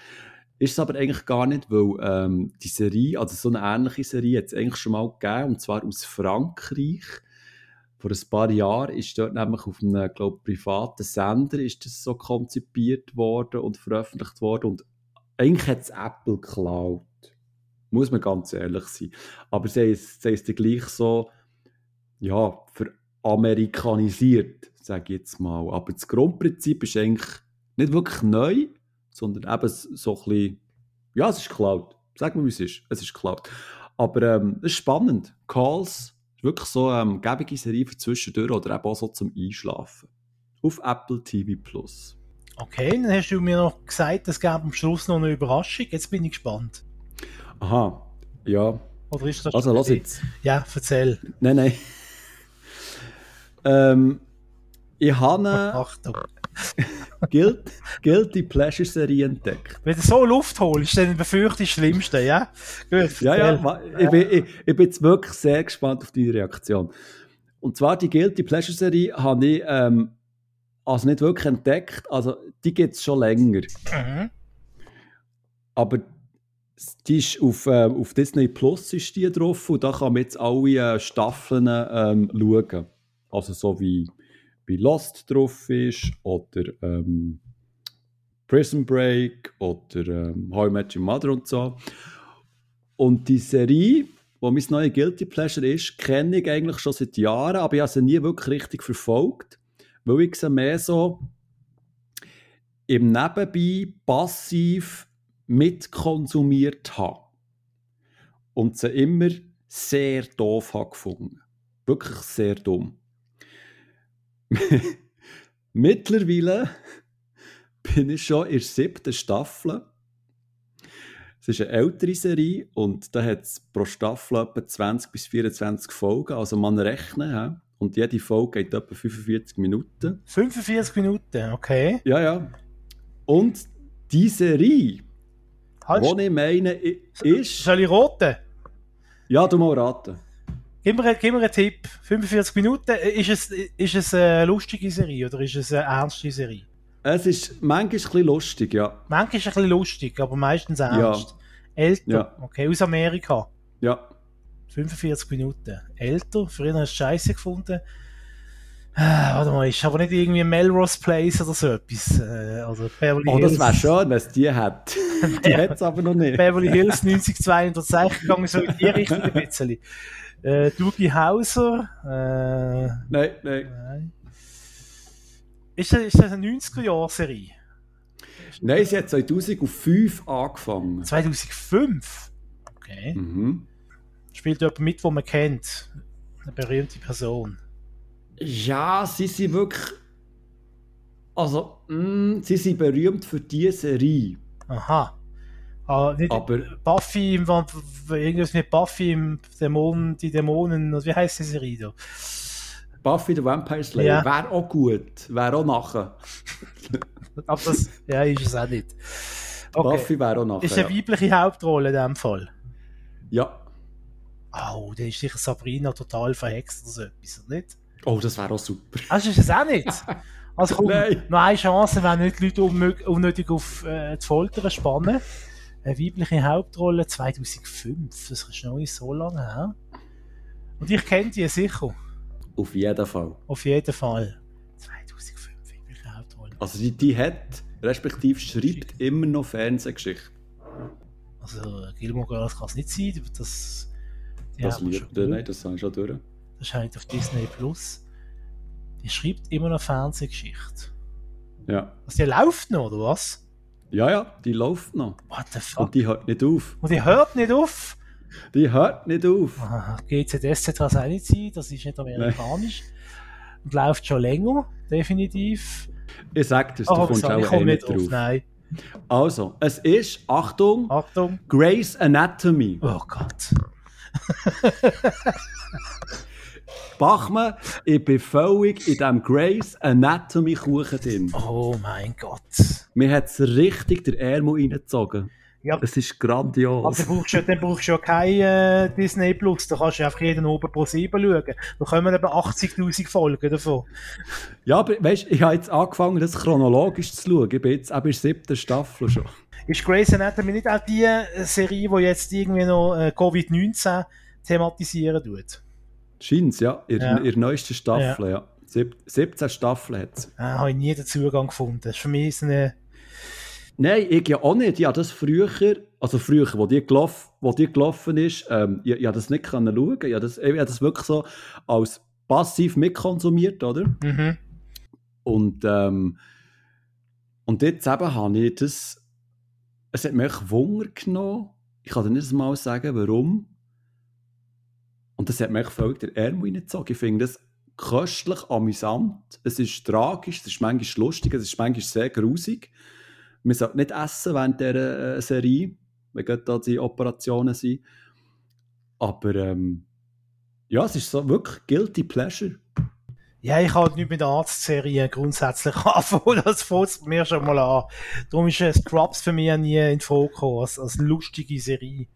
Ist es aber eigentlich gar nicht, weil ähm, die Serie, also so eine ähnliche Serie, hat es eigentlich schon mal gegeben, und zwar aus Frankreich vor ein paar Jahren ist dort nämlich auf einem, glaube privaten Sender ist das so konzipiert worden und veröffentlicht worden und eigentlich hat es Apple geklaut. Muss man ganz ehrlich sein. Aber sie ist, sie ist gleich so, ja, veramerikanisiert, sage ich jetzt mal. Aber das Grundprinzip ist eigentlich nicht wirklich neu, sondern eben so ein bisschen, ja, es ist Cloud. Sag mal, wie es ist. Es ist Cloud. Aber ähm, es ist spannend. Calls wirklich so eine ähm, gäbige Serie für zwischendurch oder eben auch so zum Einschlafen. Auf Apple TV Plus. Okay, dann hast du mir noch gesagt, es gab am Schluss noch eine Überraschung. Jetzt bin ich gespannt. Aha, ja. Oder ist das Also, lass jetzt. Ja, erzähl. Nein, nein. ähm, ich habe Achtung. Guilt, Guilty Pleasure Serie entdeckt. Wenn du so Luft holst, dann befürchte ich das Schlimmste, ja? Gut, Ja, ja, ich bin, ich, ich bin jetzt wirklich sehr gespannt auf deine Reaktion. Und zwar die Guilty Pleasure Serie habe ich ähm, also nicht wirklich entdeckt. Also die gibt es schon länger. Mhm. Aber die ist auf, ähm, auf Disney Plus ist die drauf und da kann man jetzt alle äh, Staffeln ähm, schauen. Also so wie, wie Lost drauf ist oder ähm, Prison Break oder ähm, How I Met Your Mother und so. Und die Serie, wo mein neues Guilty Pleasure ist, kenne ich eigentlich schon seit Jahren, aber ich habe sie nie wirklich richtig verfolgt, weil ich sie mehr so im Nebenbei passiv mitkonsumiert habe. Und sie immer sehr doof habe gefunden. Wirklich sehr dumm. Mittlerweile bin ich schon in der siebten Staffel. Es ist eine ältere Serie und da hat es pro Staffel etwa 20 bis 24 Folgen. Also man rechnet. Ja? Und jede Folge geht etwa 45 Minuten. 45 Minuten, okay. Ja, ja. Und die Serie, Halt, die ich meine, ist. soll ich roten? Ja, du mal raten. Gib mir, gib mir einen Tipp. 45 Minuten. Ist es, ist es eine lustige Serie oder ist es eine ernste Serie? Es ist manchmal ein bisschen lustig, ja. Manchmal ein bisschen lustig, aber meistens ernst. Älter, Ja. okay, aus Amerika. Ja. 45 Minuten. Älter, früher hast du Scheiße gefunden. Ah, warte mal, ist aber nicht irgendwie Melrose Place oder so etwas. Äh, oder Beverly Oh, das wäre schön, wenn es die hat. die hat es aber noch nicht. Beverly Hills 90260 gegangen, so in die Richtung ein bisschen. Äh, Dougie Hauser. Äh, Nein, nein. nein. Ist das, ist das eine 90er-Jahr-Serie? Nein, sie hat 2005 angefangen. 2005? Okay. Mhm. Spielt jemand mit, den man kennt? Eine berühmte Person. Ja, sie sind wirklich. Also, mh, sie sind berühmt für diese Serie. Aha. Ah, nicht Aber Buffy im irgendwas mit Buffy im Dämonen, die Dämonen, wie heißt die Serie da? Buffy the Vampire Slayer Ja. wäre auch gut. Wäre auch nachher. Aber das, ja, ist es auch nicht. Okay. Buffy wäre auch nachher. Ist eine ja. weibliche Hauptrolle in dem Fall. ja. Oh, da ist sicher Sabrina total verhext oder so etwas, oder nicht? Oh, das wäre auch super. Also ist es auch nicht. Also komm, Nein. noch eine Chance, wenn nicht die Leute unnö- unnötig auf äh, die Folter spannen. Eine weibliche Hauptrolle 2005, das ist noch nicht so lange her. Und ich kenne die sicher, Auf jeden Fall. auf jeden Fall. 2005, weibliche Hauptrolle. Also, die, die hat, respektive schreibt immer noch Fernsehgeschichte. Also Gilmore Girls kann es nicht sein, das... Das liebt er, nein, das habe ich schon durch. Das scheint auf Disney Plus. Die schreibt immer noch Fernsehgeschichte. Ja. Also die läuft noch, oder was? Ja, ja, die läuft noch. What the fuck? Und die hört nicht auf. Und die hört nicht auf. Die hört nicht auf. Ah, GZSZ kann es auch nicht sein, das ist nicht amerikanisch. Und läuft schon länger, definitiv. Ich sag das, du kommst auch ich eh nicht nicht drauf, drauf. nein. Also, es ist, Achtung, Achtung. Grey's Anatomy. Oh Gott. Bachmann, ich bin völlig in diesem Grey's Anatomy Kuchen drin. Oh mein Gott. Mir hat es richtig der Ärmel reingezogen. Ja, Es ist aber grandios. dann brauchst du, dann brauchst du ja kein äh, Disney Plus, da kannst du einfach jeden oben pro 7 schauen. Da kommen eben 80'000 Folgen davon. Ja, aber weißt du, ich habe jetzt angefangen, das chronologisch zu schauen. Ich bin jetzt eben in der siebten Staffel schon. Ist Grey's Anatomy nicht auch die Serie, die jetzt irgendwie noch äh, Covid-19 thematisieren tut? Scheint's, ja. In, Ja. der neuesten Staffel, ja. Sieb 17 Staffeln hat es. Äh, habe ich nie den Zugang gefunden. Das ist für mich eine... Nein, ich ja auch nicht. Ja, das früher, also früher, wo die, gelauf, wo die gelaufen ist, ähm, ich, ich das nicht können schauen. Ich habe das, ich habe das wirklich so als passiv mitkonsumiert, oder? Mhm. Und, ähm, und jetzt eben habe ich das, es hat mich Wunder genommen. Ich kann dir nicht mal sagen, warum. Und das hat mich völlig der Ärmel reingezogen. Ich finde das köstlich, amüsant. Es ist tragisch, es ist manchmal lustig, es ist manchmal sehr grusig. Man sollte nicht essen während dieser äh, Serie, wenn da die Operationen sind. Aber ähm, ja, es ist so wirklich guilty pleasure. Ja, ich habe nicht mit Arztserien grundsätzlich anfangen. Das fängt mir schon mal an. Darum ist Scrubs für mich nie in Frage gekommen, als lustige Serie.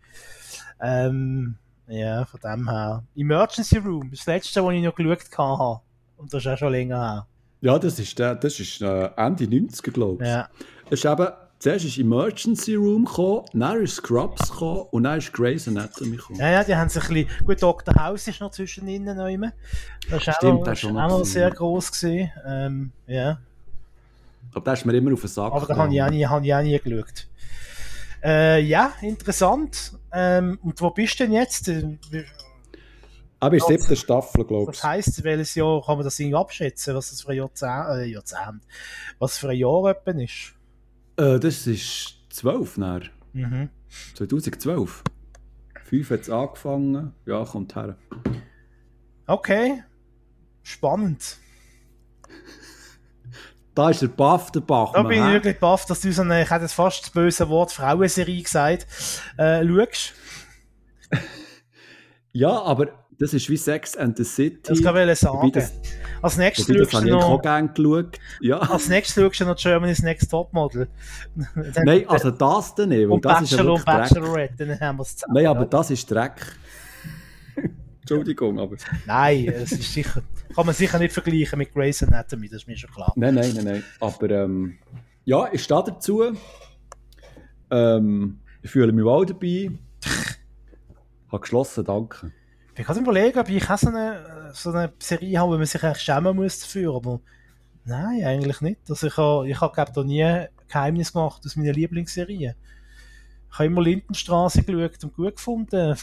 Ähm, ja, von dem her. Emergency Room, das letzte, was ich noch geschaut habe. Und das ist auch schon länger her. Ja, das ist, der, das ist äh, Ende 90er, glaube ich. Ja. Es ist eben, zuerst ist Emergency Room gekommen, dann ist Scrubs gekommen und dann ist Grey's Anatomy gekommen. Ja, ja, die haben sich ein bisschen, gut, Dr. House ist noch zwischen ihnen noch immer. Das ist Stimmt, auch, das ist schon auch noch sehr groß gesehen. Ähm, ja. Aber da ist mir immer auf den Sack Aber da habe ich, auch nie- habe ich auch nie geschaut. Äh, ja, interessant. Ähm, und wo bist du denn jetzt? Äh, Aber in der siebten Staffel, glaube Was ich. heisst, welches Jahr kann man das irgendwie abschätzen, was das für ein Jahrzehnt, äh, Jahrzehnt was für ein Jahr etwa ist? Äh, das ist 12, dann. Mhm. 2012. 5 hat es angefangen. Ja, kommt her. Okay. Spannend. Da ist der Buff, der Da Bachmann. bin ich wirklich baff, dass du so eine, ich hätte jetzt fast das böse Wort Frauenserie gesagt, äh, schaust. Ja, aber das ist wie Sex and the City. Das kann ich sagen. Das, Als nächstes schaust du auch noch, geschaut. Ja. als nächstes schaust du noch Germany's Next Topmodel. Nein, also das dann nicht, und das ist ja Bachelor und. Bachelorette, dann haben wir es zusammen. Nein, aber das ist Dreck. Entschuldigung, aber... Nein, es ist sicher, kann man sicher nicht vergleichen mit Grey's Anatomy, das ist mir schon klar. Nein, nein, nein, nein. Aber ähm, ja, ich stehe dazu. Ähm, ich fühle mich wohl dabei. habe geschlossen, danke. Ich kann überlegen, ob ich auch so eine, so eine Serie habe, wo man sich eigentlich schämen muss dafür, aber nein, eigentlich nicht. Also ich habe, ich habe glaube da nie Geheimnis gemacht aus meiner Lieblingsserie. Ich habe immer Lindenstraße geschaut und gut gefunden.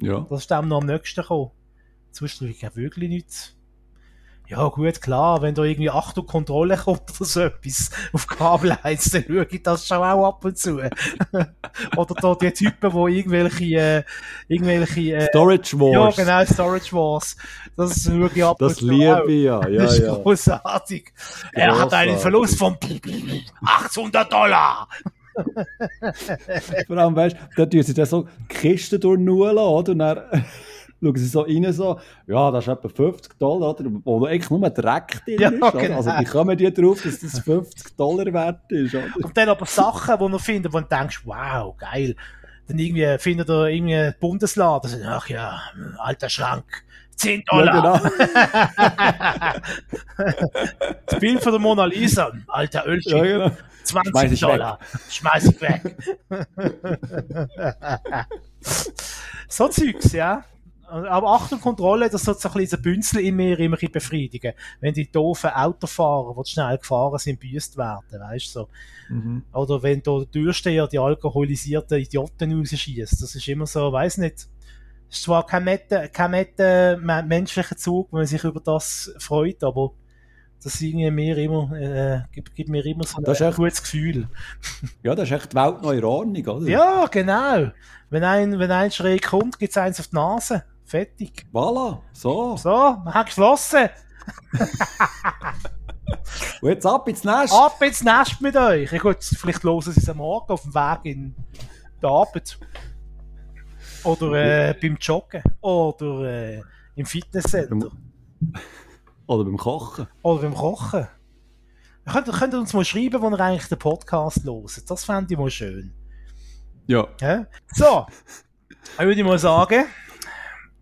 Ja. Das ist dem noch am nächsten gekommen. Sonst ich auch wirklich nichts. Ja, gut, klar, wenn da irgendwie Achtung Kontrolle kommt oder so etwas auf Kabel 1, dann schaue ich das schon auch ab und zu. oder da die Typen, die irgendwelche, äh, irgendwelche, äh, Storage Wars. ja, genau, Storage Wars. Das schaue ich ab Das und zu liebe auch. ich ja. ja, das ist ja. großartig. Er hat einen. Verlust von 800 Dollar. Vor allem, weißt du, da tun sie dann so die Kiste durch lassen, oder? Und dann schauen sie so rein, so, ja, das ist etwa 50 Dollar, oder? Wo eigentlich nur Dreck drin Ja, ist, oder? genau. Also, wie kommen die drauf, dass das 50 Dollar wert ist, oder? Und dann aber Sachen, die du findest, wo du denkst, wow, geil. Dann irgendwie findet er irgendwie Bundesladen. Ach ja, alter Schrank. 10 Dollar. Ja, genau. Das Bild von der Mona Lisa. Alter Ölchen. Ja, genau. 20 Schmeiß ich Dollar. Schmeiß ich weg. so Zeugs, ja. Aber Achtung, Kontrolle, das soll so ein bisschen Bünzel in mir immer ein befriedigen. Wenn die doofen Autofahrer, die schnell gefahren sind, büßt werden, weißt du, so. Mhm. Oder wenn da der Türsteher die alkoholisierten Idioten rausschießt. Das ist immer so, weiß nicht. Es ist zwar kein netter, kein netter me- menschlicher Zug, wenn man sich über das freut, aber das irgendwie mir immer, äh, gibt, gibt mir immer so ein echt- gutes Gefühl. Ja, das ist echt die Welt in Ordnung, oder? Ja, genau. Wenn ein, wenn ein schräg kommt, gibt's eins auf die Nase. Fertig. Voilà, so. So, man hat geschlossen. Und jetzt ab ins Nest. Ab ins Nest mit euch. Ja gut, vielleicht hören sie es am Morgen auf dem Weg in die Arbeit. Oder äh, beim Joggen. Oder äh, im Fitnesscenter. Oder beim Kochen. Oder beim Kochen. Ihr könnt, könnt ihr uns mal schreiben, wo ihr eigentlich den Podcast hört. Das fände ich mal schön. Ja. Ja? So, dann würde ich mal sagen,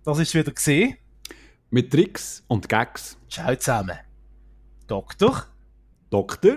das ist wieder gesehen. Mit Tricks und Gags. Ciao zusammen. Doktor. Doktor.